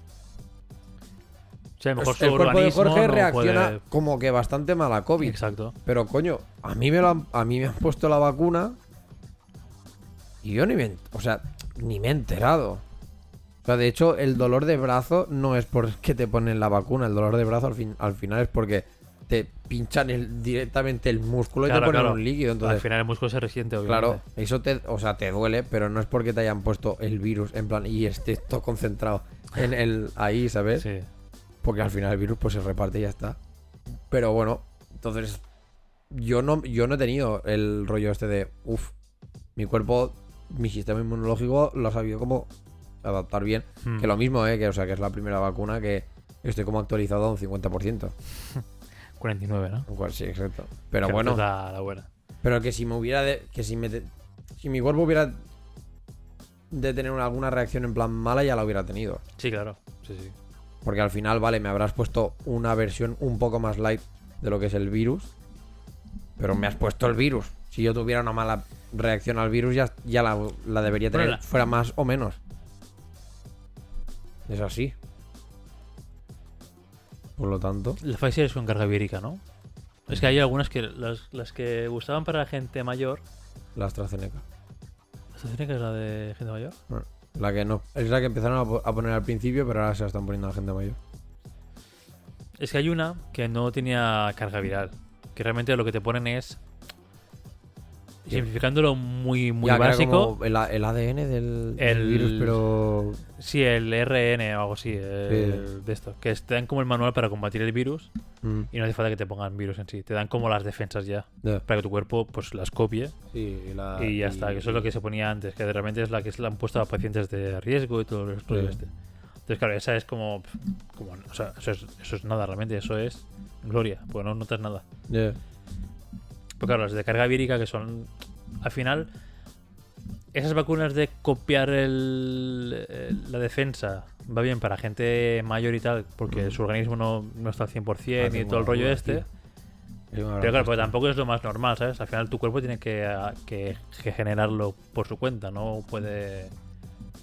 Mejor Pues el cuerpo de Jorge no reacciona puede- como que bastante mal a COVID. Exacto. Pero coño, a mí me lo han, a mí me han puesto la vacuna y yo ni me, o sea, ni me he enterado. O sea, de hecho, el dolor de brazo no es porque te ponen la vacuna, el dolor de brazo al, fin, al final es porque te pinchan el- directamente el músculo y te ponen claro. un líquido. Al Entonces, final el músculo se resiente, obviamente. claro, eso te, o sea, te duele, pero no es porque te hayan puesto el virus en plan y esté todo concentrado en el ahí, ¿sabes? Sí. Porque al final el virus pues se reparte y ya está. Pero bueno, entonces yo no, yo no he tenido el rollo este de, uff, mi cuerpo, mi sistema inmunológico lo ha sabido como adaptar bien. Hmm. Que lo mismo, ¿eh? Que, o sea, que es la primera vacuna que estoy como actualizado a un 50%. 49, ¿no? Cual sí, exacto. Pero Que bueno, la, la buena. pero que si me hubiera de- que si me de- si mi cuerpo hubiera de tener una- alguna reacción en plan mala ya la hubiera tenido. Sí, claro. Sí, sí. Porque al final, vale, me habrás puesto una versión un poco más light de lo que es el virus. Pero me has puesto el virus. Si yo tuviera una mala reacción al virus, ya, ya la, la debería tener, Bueno, la- fuera más o menos. Es así. Por lo tanto, La Pfizer es con carga vírica, ¿no? Es que hay algunas que las, las que gustaban para la gente mayor. la AstraZeneca. ¿AstraZeneca es la de gente mayor? La que no. Es la que empezaron a, po- a poner al principio, pero ahora se la están poniendo a la gente mayor. Es que hay una que no tenía carga viral. Que realmente lo que te ponen es. Simplificándolo muy, muy Ya, básico. el, ADN del, del El- virus, pero. Sí, el RN o algo así. el- De esto. Que te dan como el manual para combatir el virus. Mm, Y no hace falta que te pongan virus en sí. Te dan como las defensas ya. Para que tu cuerpo pues las copie. Sí, y, la- y ya y- está. Que eso es lo que se ponía antes. Que realmente es la que se le han puesto a pacientes de riesgo y todo rollo Sí. este. Entonces, claro, esa es como. como o sea, eso es, eso es nada realmente. Eso es gloria. Porque no notas nada. Ya. Pero claro, las de carga vírica que son. Al final. Esas vacunas de copiar el, el- la defensa va bien para gente mayor y tal, porque Mm. su organismo no, no está al 100% Ah, y todo el rollo este. Pero claro, pues tampoco es lo más normal, ¿sabes? Al final tu cuerpo tiene que, a- que- que generarlo por su cuenta, no puede...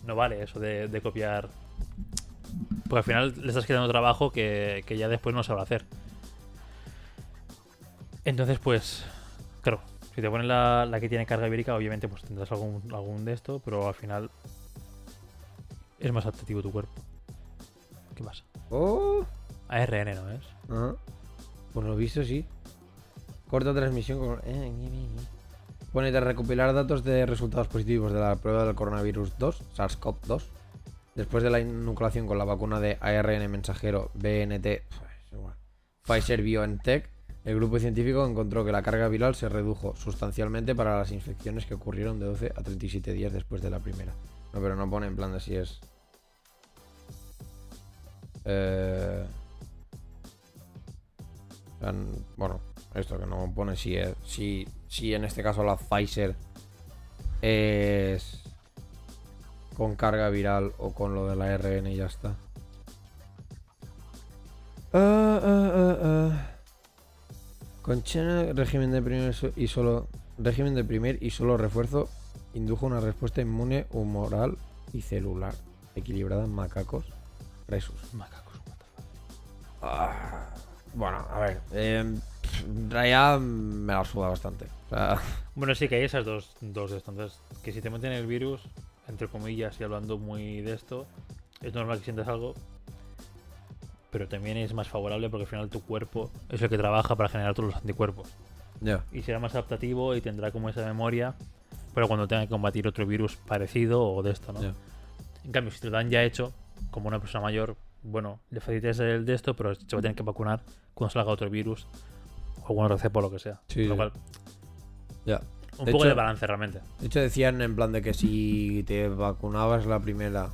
No vale eso de, de copiar... Porque al final le estás quedando trabajo que, que ya después no sabrá hacer. Entonces, pues... Claro, si te ponen la, la que tiene carga vírica, obviamente pues tendrás algún, algún de esto, pero al final es más adaptativo tu cuerpo. ¿Qué pasa? Oh. ARN, ¿no es? Ajá. Por lo visto, sí. Corta transmisión con. Pone de recopilar datos de resultados positivos de la prueba del coronavirus 2, SARS-CoV-2. Después de la inoculación con la vacuna de ARN mensajero BNT, pf, es igual, Pfizer BioNTech, el grupo científico encontró que la carga viral se redujo sustancialmente para las infecciones que ocurrieron de 12 a 37 días después de la primera. No, pero no pone en plan de si es. Eh. bueno, esto que no pone si es. Si, si en este caso la Pfizer es con carga viral o con lo de la RN y ya está. Ah, ah, ah. Con China, régimen de primer y solo régimen de primer y solo refuerzo indujo una respuesta inmune humoral y celular equilibrada en macacos resus. Macacos. Ah, bueno, a ver, eh, pff, en realidad me la suda bastante. O sea, Bueno, sí que hay esas dos, dos de esto. Entonces, que si te meten el virus, entre comillas, y hablando muy de esto, es normal que sientas algo. Pero también es más favorable porque al final tu cuerpo es el que trabaja para generar todos los anticuerpos. ya. Y será más adaptativo y tendrá como esa memoria. Pero cuando tenga que combatir otro virus parecido o de esto, ¿no? Ya. En cambio, si te lo dan ya hecho, como una persona mayor, bueno, le facilitas el de esto, pero se va a tener que vacunar cuando salga otro virus o alguna receta o lo que sea. Sí, Lo cual, Ya. un De poco hecho- de balance realmente. De hecho decían en plan de que si te vacunabas la primera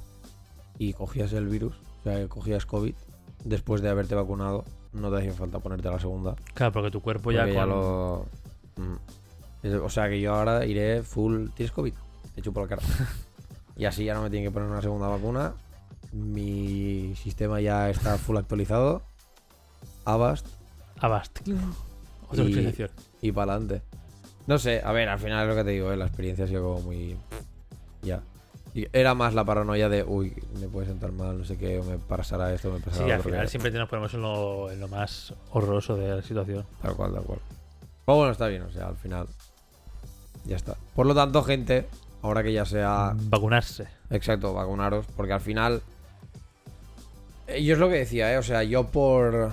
y cogías el virus, o sea, que cogías COVID, después de haberte vacunado, no te hacía falta ponerte la segunda. Claro, porque tu cuerpo Porque ya, ya con- lo... Mm. O sea que yo ahora iré full... ¿Tienes COVID? Te chupo la cara. y así ya no me tienen que poner una segunda vacuna. Mi sistema ya está full actualizado. Avast Avast. Otra Y- utilización. y para adelante. No sé, a ver, al final es lo que te digo, ¿eh? la experiencia ha sido como muy. Ya. Y era más la paranoia de, uy, me puede sentar mal, no sé qué, o me pasará esto, me pasará Sí, al final que- siempre nos ponemos en lo, en lo más horroroso de la situación. Tal cual, tal cual. Pero bueno, está bien, o sea, al final. Ya está. Por lo tanto, gente, ahora que ya sea. Vacunarse. Exacto, vacunaros, porque al final. eh, Yo es lo que decía, ¿eh? O sea, yo por.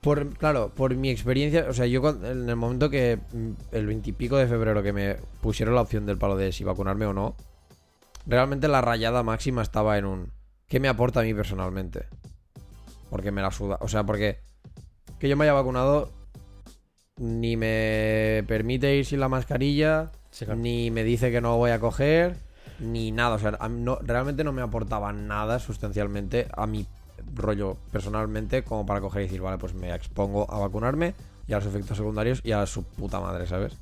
Por, claro, por mi experiencia, o sea, yo cuan- en el momento que mm, el veintipico de febrero que me pusieron la opción del palo de si vacunarme o no, realmente la rayada máxima estaba en un ¿qué me aporta a mí personalmente? Porque me la suda, o sea, porque que yo me haya vacunado ni me permite ir sin la mascarilla, Sí, claro. ni me dice que no voy a coger, ni nada. O sea, no, realmente no me aportaba nada sustancialmente a mi rollo personalmente como para coger y decir, vale, pues me expongo a vacunarme y a los efectos secundarios y a su puta madre, ¿sabes?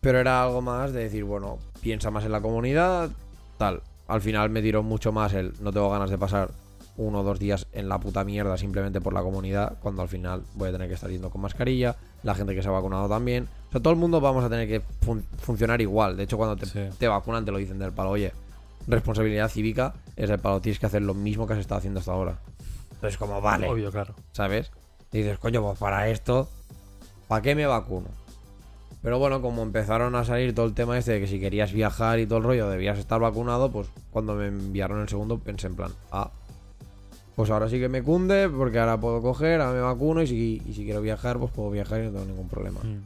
Pero era algo más de decir, bueno, piensa más en la comunidad, tal. Al final me tiró mucho más el no tengo ganas de pasar uno o dos días en la puta mierda simplemente por la comunidad, cuando al final voy a tener que estar yendo con mascarilla, la gente que se ha vacunado también. O sea, todo el mundo vamos a tener que fun- funcionar igual. De hecho, cuando te, Sí. te vacunan te lo dicen del palo, oye, responsabilidad cívica es el palo, tienes que hacer lo mismo que has estado haciendo hasta ahora. Entonces, como vale, Obvio, claro. ¿sabes? Y dices, coño, pues para esto, ¿para qué me vacuno? Pero bueno, como empezaron a salir todo el tema este de que si querías viajar y todo el rollo debías estar vacunado, pues cuando me enviaron el segundo pensé en plan, ah, pues ahora sí que me cunde porque ahora puedo coger, ahora me vacuno y si, y si quiero viajar, pues puedo viajar y no tengo ningún problema. Mm.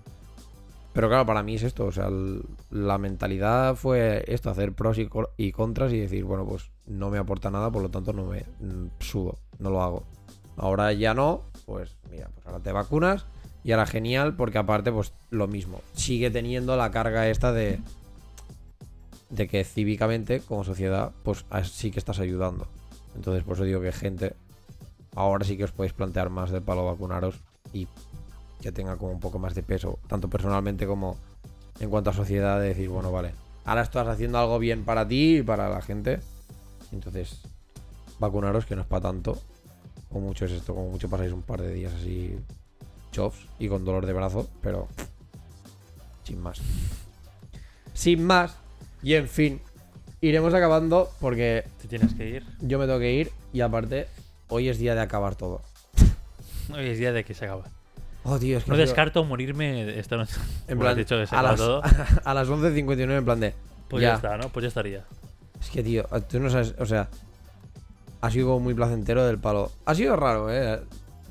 Pero claro, para mí es esto, o sea, el- la mentalidad fue esto, hacer pros y, y contras y decir, bueno, pues no me aporta nada, por lo tanto no me mm, sudo, no lo hago. Ahora ya no, pues mira, pues ahora te vacunas y ahora genial porque aparte pues lo mismo, sigue teniendo la carga esta de de que cívicamente como sociedad pues sí que estás ayudando. Entonces por eso digo que gente ahora sí que os podéis plantear más del palo vacunaros y que tenga como un poco más de peso, tanto personalmente como en cuanto a sociedad, de decir, bueno, vale, ahora estás haciendo algo bien para ti y para la gente. Entonces, vacunaros, que no es para tanto. Como mucho es esto, como mucho pasáis un par de días así chofs y con dolor de brazo, pero sin más. Sin más, y en fin, iremos acabando porque Te tienes que ir. yo me tengo que ir y aparte, hoy es día de acabar todo. Hoy es día de que se acaba. Oh, tío, es que No descarto morirme esta noche. En plan, dicho que se a las, todo. a las 11.59 en plan de... Pues ya. ya. está, ¿no? Pues ya estaría. Es que, tío, tú no sabes, o sea, ha sido como muy placentero del palo. Ha sido raro, eh.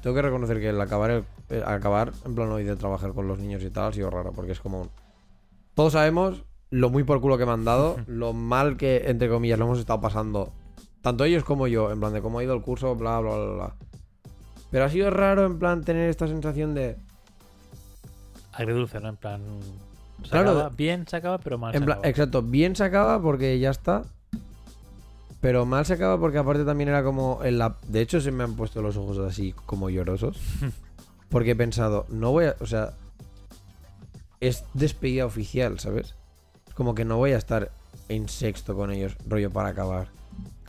Tengo que reconocer que el acabar, el, el acabar en plan hoy de trabajar con los niños y tal ha sido raro, porque es como... un- Todos sabemos lo muy por culo que me han dado, lo mal que, entre comillas, lo hemos estado pasando, tanto ellos como yo, en plan de cómo ha ido el curso, bla, bla, bla, bla. Pero ha sido raro, en plan, tener esta sensación de... Agridulce, ¿no? En plan. Se Claro, acaba, bien se acaba, pero mal En se plan, acaba. exacto, bien se acaba porque ya está. Pero mal se acaba porque aparte también era como en la... De hecho se me han puesto los ojos así como llorosos. Porque he pensado, no voy a... O sea... Es despedida oficial, ¿sabes? Como que no voy a estar en sexto con ellos, rollo para acabar.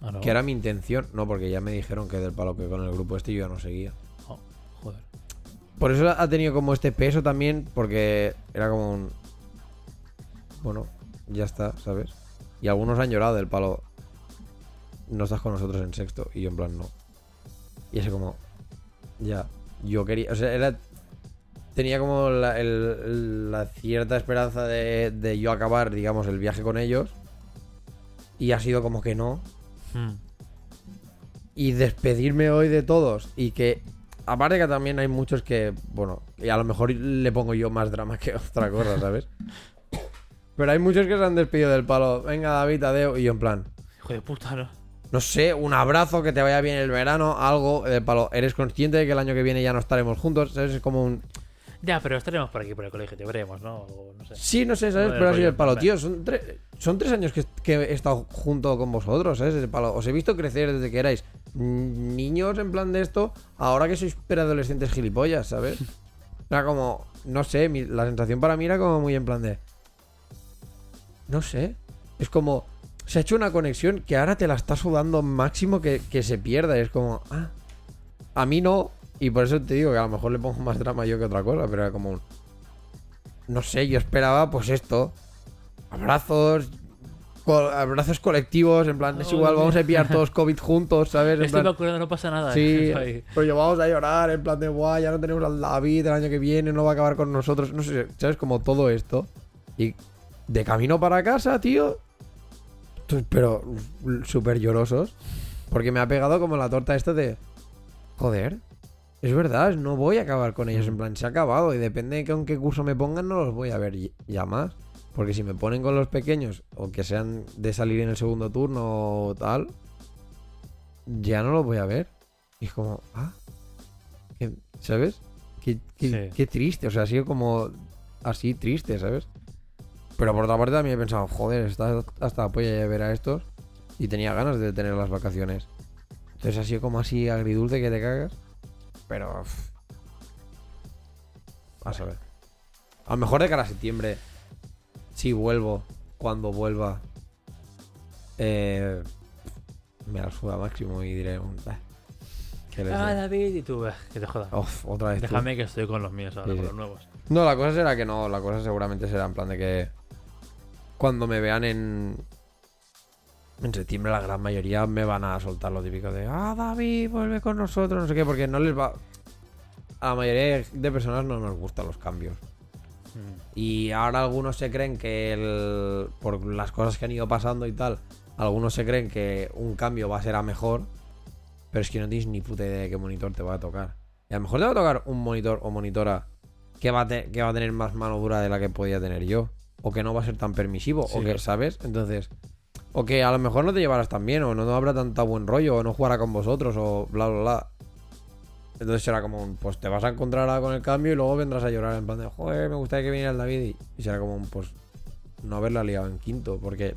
Ah, no. Que era mi intención. No, porque ya me dijeron que del palo que con el grupo este yo ya no seguía. Oh, joder. Por eso ha tenido como este peso también, porque era como un. Bueno, ya está, ¿sabes? Y algunos han llorado del palo. No estás con nosotros en sexto. Y yo en plan, no. Y ese como. Ya. Yo quería. O sea, era. Tenía como la, el- la cierta esperanza de, de yo acabar, digamos, el viaje con ellos. Y ha sido como que no Hmm. y despedirme hoy de todos y que aparte que también hay muchos que bueno y a lo mejor le pongo yo más drama que otra cosa sabes pero hay muchos que se han despedido del palo venga David adeo y yo en plan Hijo de puta, ¿no? No sé un abrazo que te vaya bien el verano algo del palo eres consciente de que el año que viene ya no estaremos juntos sabes es como un Ya, pero estaremos por aquí por el colegio, te veremos, ¿no? O no sé. sí no sé sabes Joder, pero así el palo tío son tres son tres años que, que he estado junto con vosotros sabes el palo os he visto crecer desde que erais niños en plan de esto ahora que sois preadolescentes gilipollas sabes Era como, no sé, mi- la sensación para mí era como muy en plan de. No sé. Es como. Se ha hecho una conexión que ahora te la está sudando máximo que, que se pierda. Es como. Ah. A mí no. Y por eso te digo que a lo mejor le pongo más drama yo que otra cosa. Pero era como un. No sé, yo esperaba pues esto. Abrazos. co- abrazos colectivos. En plan, es Oh, igual, sí. vamos a pillar todos COVID juntos, ¿sabes? En Estoy plan- vacunado, no pasa nada. Sí, Ahí. pero yo vamos a llorar en plan de guay, ya no tenemos al David el año que viene, no va a acabar con nosotros. No sé, ¿sabes? Como todo esto. Y de camino para casa, tío. Pero súper llorosos. Porque me ha pegado como la torta esta de. Joder. Es verdad, no voy a acabar con ellos. En plan, se ha acabado. Y depende de con qué curso me pongan, no los voy a ver ya más. Porque si me ponen con los pequeños, o que sean de salir en el segundo turno o tal, ya no los voy a ver. Y es como, ah, ¿sabes? Qué, qué- Sí. qué triste, o sea, ha sido como así triste, ¿sabes? Pero por otra parte también he pensado, joder, está hasta la polla de ver a estos y tenía ganas de tener las vacaciones. Entonces ha sido como así agridulce que te cagas. Pero... a ver. A lo mejor de cara a septiembre, si vuelvo, cuando vuelva, eh, me la suda máximo y diré, un, "Bah, ¿qué les Ah, doy?". David, y tú, que te jodas. Uf, otra vez. tú. Déjame que estoy con los míos ahora, Sí, con sí. los nuevos. No, la cosa será que no, la cosa seguramente será en plan de que cuando me vean en en septiembre la gran mayoría me van a soltar lo típico de ah David vuelve con nosotros no sé qué porque no les va a la mayoría de personas no nos gustan los cambios Mm. y ahora algunos se creen que el, por las cosas que han ido pasando y tal algunos se creen que un cambio va a ser a mejor pero es que no tienes ni puta idea de qué monitor te va a tocar y a lo mejor te va a tocar un monitor o monitora que va a, te- que va a tener más mano dura de la que podía tener yo. O que no va a ser tan permisivo. Sí, o que. ¿sabes? Entonces. O que a lo mejor no te llevarás tan bien. O no, no habrá tanta buen rollo. O no jugará con vosotros. O bla, bla, bla. Entonces será como un, pues te vas a encontrar ahora con el cambio y luego vendrás a llorar en plan de, joder, me gustaría que viniera el David. Y, y será como un, pues, no haberla liado en quinto. Porque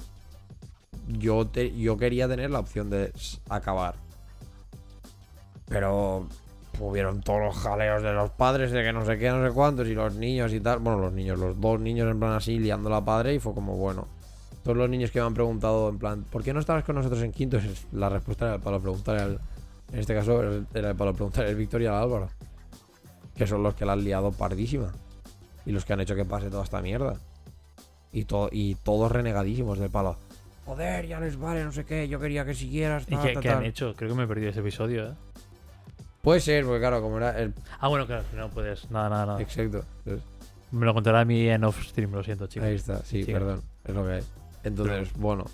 yo, te, yo quería tener la opción de acabar. Pero hubieron todos los jaleos de los padres de que no sé qué, no sé cuántos, y los niños y tal. Bueno, los niños, los dos niños en plan así, liando la padre, y fue como, bueno. Todos los niños que me han preguntado, en plan, ¿por qué no estabas con nosotros en quinto? Es- La respuesta era para preguntar al. En este caso, era para preguntar el Victoria al Álvaro. Que son los que la han liado pardísima. Y los que han hecho que pase toda esta mierda. Y, to- y todos renegadísimos del palo. Joder, ya les vale, no sé qué, yo quería que siguieras. ¿Y qué, tal, qué han tal". hecho? Creo que me perdí ese episodio, ¿eh? Puede ser, porque claro, como era el. Ah, bueno, claro, no puedes. Nada, nada, nada. Exacto. Entonces, Me lo contará a mí en off-stream, lo siento, chicos. Ahí está, sí, perdón, es lo que hay. Entonces, bueno,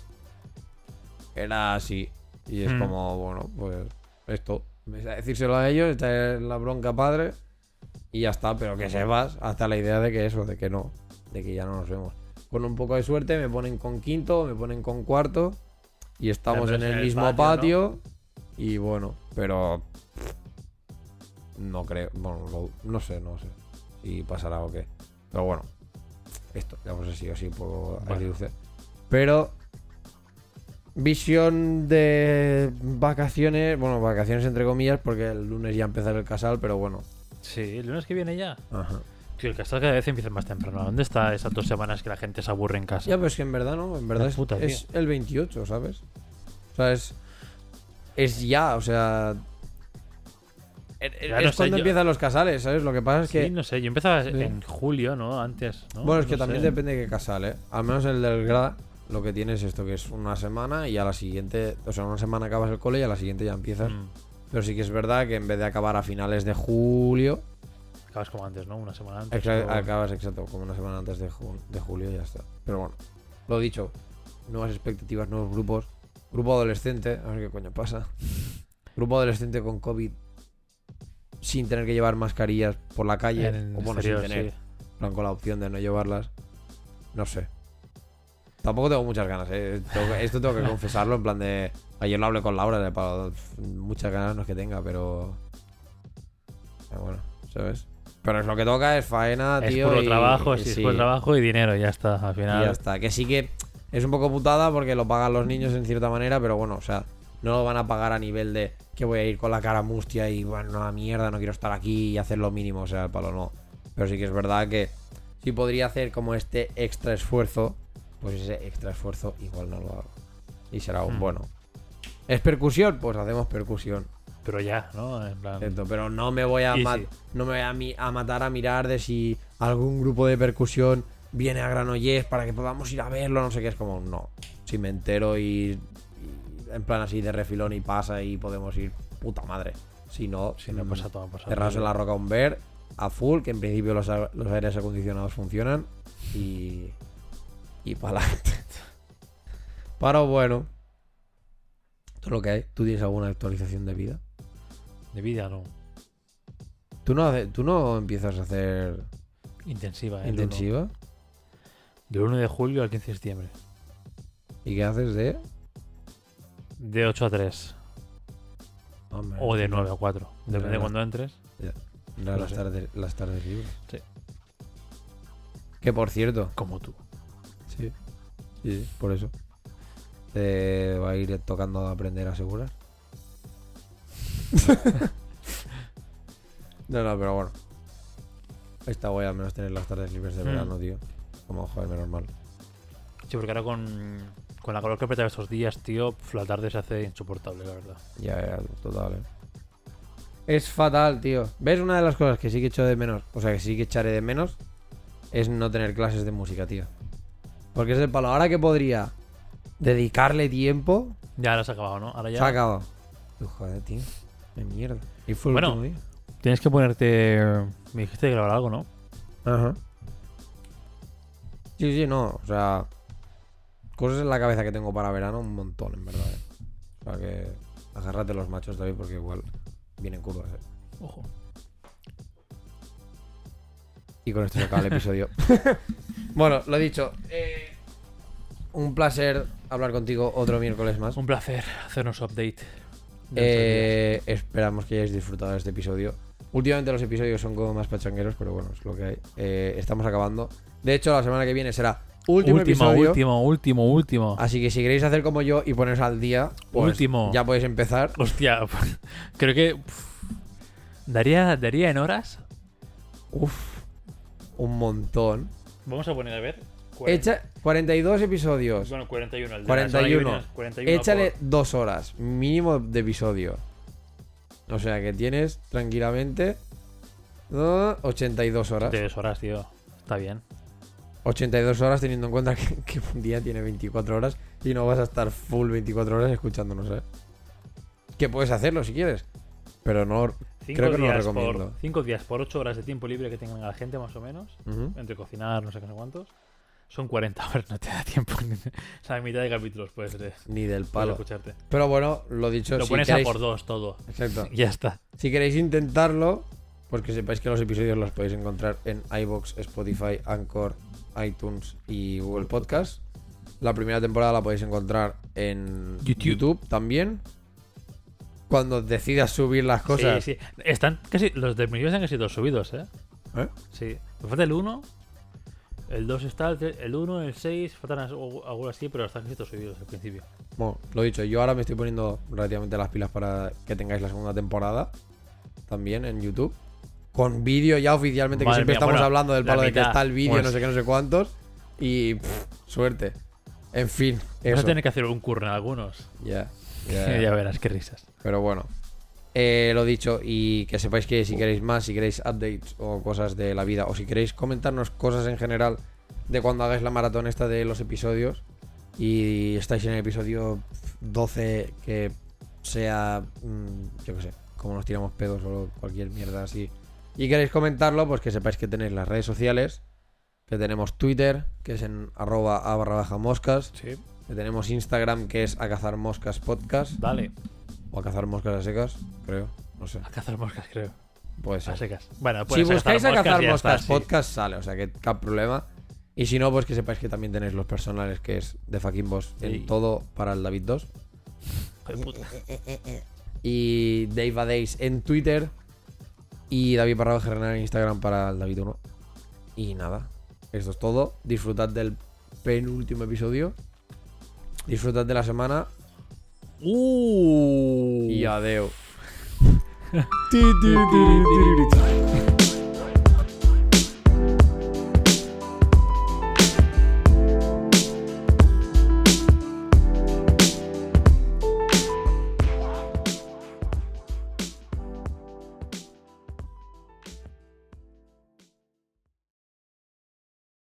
era así. Y es Mm. como, bueno, pues esto. Decírselo a ellos, esta es la bronca padre. Y ya está, pero que sepas hasta la idea de que eso, de que no, de que ya no nos vemos. Con un poco de suerte me ponen con quinto, me ponen con cuarto. Y estamos en es el en el mismo patio, patio. Y bueno, pero. No creo, bueno, lo- no sé, no sé si pasará o qué. Pero bueno, esto, ya pues así, así un poco Bueno. agridulce. Pero visión de vacaciones, bueno, vacaciones entre comillas, porque el lunes ya empezar el casal, pero bueno. Sí, el lunes que viene ya. Ajá. Tío, el casal cada vez empieza más temprano. ¿Dónde está esas dos semanas que la gente se aburre en casa? Ya, pero es que en verdad no, en verdad es, puta, es el 28, ¿sabes? O sea, es, es ya, o sea... Es, Ya es no sé, cuando yo- empiezan los casales, ¿sabes? Lo que pasa es Sí, que... no sé, yo empezaba Sí. en julio, ¿no? Antes, ¿no? Bueno, es que No también sé. depende de qué casal, ¿eh? Al menos el del GRA, lo que tiene es esto, que es una semana y a la siguiente, o sea, una semana acabas el cole y a la siguiente ya empiezas. Mm, Pero sí que es verdad que en vez de acabar a finales de julio, acabas como antes, ¿no? Una semana antes. exa- o- acabas exacto, como una semana antes de, ju- de julio y ya está. Pero bueno, lo dicho, nuevas expectativas, nuevos grupos. Grupo adolescente, a ver qué coño pasa. Grupo adolescente con COVID sin tener que llevar mascarillas por la calle, en o bueno, exterior, sin tener, sí. con la opción de no llevarlas. No sé. Tampoco tengo muchas ganas, ¿eh? Tengo que- esto tengo que confesarlo, en plan de... Ayer lo hablé con Laura, de palo, muchas ganas no es que tenga, pero... bueno, ¿sabes? Pero es lo que toca, es faena, Es tío. puro y- trabajo, y sí, es puro trabajo y dinero, ya está. Al y final. ya está. Que sí que es un poco putada porque lo pagan los niños en cierta manera, pero bueno, o sea, no lo van a pagar a nivel de que voy a ir con la cara mustia y bueno, una mierda, no quiero estar aquí y hacer lo mínimo, o sea, el palo no. Pero sí que es verdad que si podría hacer como este extra esfuerzo, pues ese extra esfuerzo igual no lo hago. Y será un Hmm. bueno. ¿Es percusión? Pues hacemos percusión. Pero ya, ¿no? En plan. Cierto, pero no me voy a, Y ma- sí. no me voy a, mi- a matar a mirar de si algún grupo de percusión viene a Granollers para que podamos ir a verlo, no sé qué. Es como, no. Si me entero y en plan así de refilón y pasa y podemos ir, puta madre. Si no, Si no pasa todo, pasa cerrados en la roca un ver a full, que en principio los, a- los aires acondicionados funcionan y. y para adelante. Pero bueno. Esto es lo que hay. ¿Tú tienes alguna actualización de vida? De vida, no. ¿Tú no, hace- tú no empiezas a hacer Intensiva, ¿eh? intensiva? Del 1 de julio al 15 de septiembre. ¿Y qué haces de...? De 8 a 3. Hombre, O de 9 a 4. Ya, Depende de ya. cuando entres. las, no sé. tardes, las tardes libres. Sí. Que por cierto, Como tú. Sí, sí, por eso. Te va a ir tocando aprender a asegurar. no, no, pero bueno. Está guay al menos tener las tardes libres de Mm. verano, tío. Como joder, menos mal. Sí, porque ahora con, con la calor que apretaba estos días, tío, la tarde se hace insoportable, la verdad. Ya, ya, total, eh. Es fatal, tío. ¿Ves? Una de las cosas que sí que echo de menos, o sea, que sí que echaré de menos, es no tener clases de música, tío. Porque es el palo. Ahora que podría dedicarle tiempo, Ya ahora se ha acabado, ¿no? Ahora ya. se ha acabado. Uy, Joder, tío. De mierda. Y fue el Bueno. último día. Tienes que ponerte. Me dijiste de grabar algo, ¿no? Ajá. Sí, sí, no. O sea, cosas en la cabeza que tengo para verano, un montón, en verdad. eh. O sea que agárrate los machos, David, porque igual vienen curvas. eh. Ojo. Y con esto se acaba el episodio. bueno, lo dicho. eh, un placer hablar contigo otro miércoles más. Un placer hacernos update. Eh, esperamos que hayáis disfrutado de este episodio. Últimamente los episodios son como más pachangueros, pero bueno, es lo que hay. Eh, estamos acabando. De hecho, la semana que viene será último, último, episodio. último, último, último. Así que si queréis hacer como yo y poneros al día, pues Último. ya podéis empezar. Hostia, creo que. uf, daría, daría en horas. Uf, un montón. Vamos a poner a ver. Echa 42 episodios. Bueno, 41. El de la semana que 41. viene es 41 Échale por- dos horas mínimo de episodio. O sea que tienes tranquilamente uh, 82 horas. De dos horas, tío. Está bien. 82 horas teniendo en cuenta que, que un día tiene 24 horas y no vas a estar full 24 horas escuchándonos, ¿eh? Que puedes hacerlo si quieres. Pero no... Cinco Creo que no lo recomiendo. Por, cinco días por 8 horas de tiempo libre que tengan la gente, más o menos. Entre cocinar, no sé qué, no sé cuántos. Son 40 horas, no te da tiempo. o sea, mitad de capítulos puedes, eh, Ni del palo. escucharte. Pero bueno, lo dicho, Lo si pones queréis... a por dos todo. Exacto. Ya está. Si queréis intentarlo, pues que sepáis que los episodios los podéis encontrar en iBox, Spotify, Anchor, iTunes y Google Podcast. La primera temporada la podéis encontrar en YouTube. YouTube, también. Cuando decidas subir las cosas. Sí, sí. Están casi. Los de Miguel están casi todos subidos, ¿eh? ¿Eh? Sí. Me falta el 1. El 2 está, el tre- el 1, el 6, faltan as- algunos así, pero están casi todos subidos al principio. Bueno, lo dicho, yo ahora me estoy poniendo relativamente las pilas para que tengáis la segunda temporada. También en YouTube. Con vídeo ya oficialmente, que siempre mía, estamos bueno, hablando del palo de que mitad. está el vídeo, Pues- no sé qué, no sé cuántos. Y pff, suerte. En fin, Vas eso. a tener que hacer un curro en algunos. Ya, ya, ya verás, qué risas. Pero bueno. Eh, lo dicho, y que sepáis que si queréis más, si queréis updates o cosas de la vida, o si queréis comentarnos cosas en general de cuando hagáis la maratón esta de los episodios, y estáis en el episodio 12 que sea, mm, yo qué sé, como nos tiramos pedos o cualquier mierda así, y queréis comentarlo, pues que sepáis que tenéis las redes sociales, que tenemos Twitter, que es en arroba a barra baja moscas, Sí. que tenemos Instagram, que es a cazar moscas podcast. Dale. O a cazar moscas a secas, creo. No sé. A cazar moscas, creo. Puede A ser. secas. Bueno, Si buscáis a cazar moscas está, sí. podcast, sale. O sea que cap problema. Y si no, pues que sepáis que también tenéis los personales que es de fucking boss Sí. en todo para el David 2. Hijo de puta. Y Dave a Days en Twitter. Y David Parrado General en Instagram para el David 1. Y nada. Esto es todo. Disfrutad del penúltimo episodio. Disfrutad de la semana. Uh. Y adeo.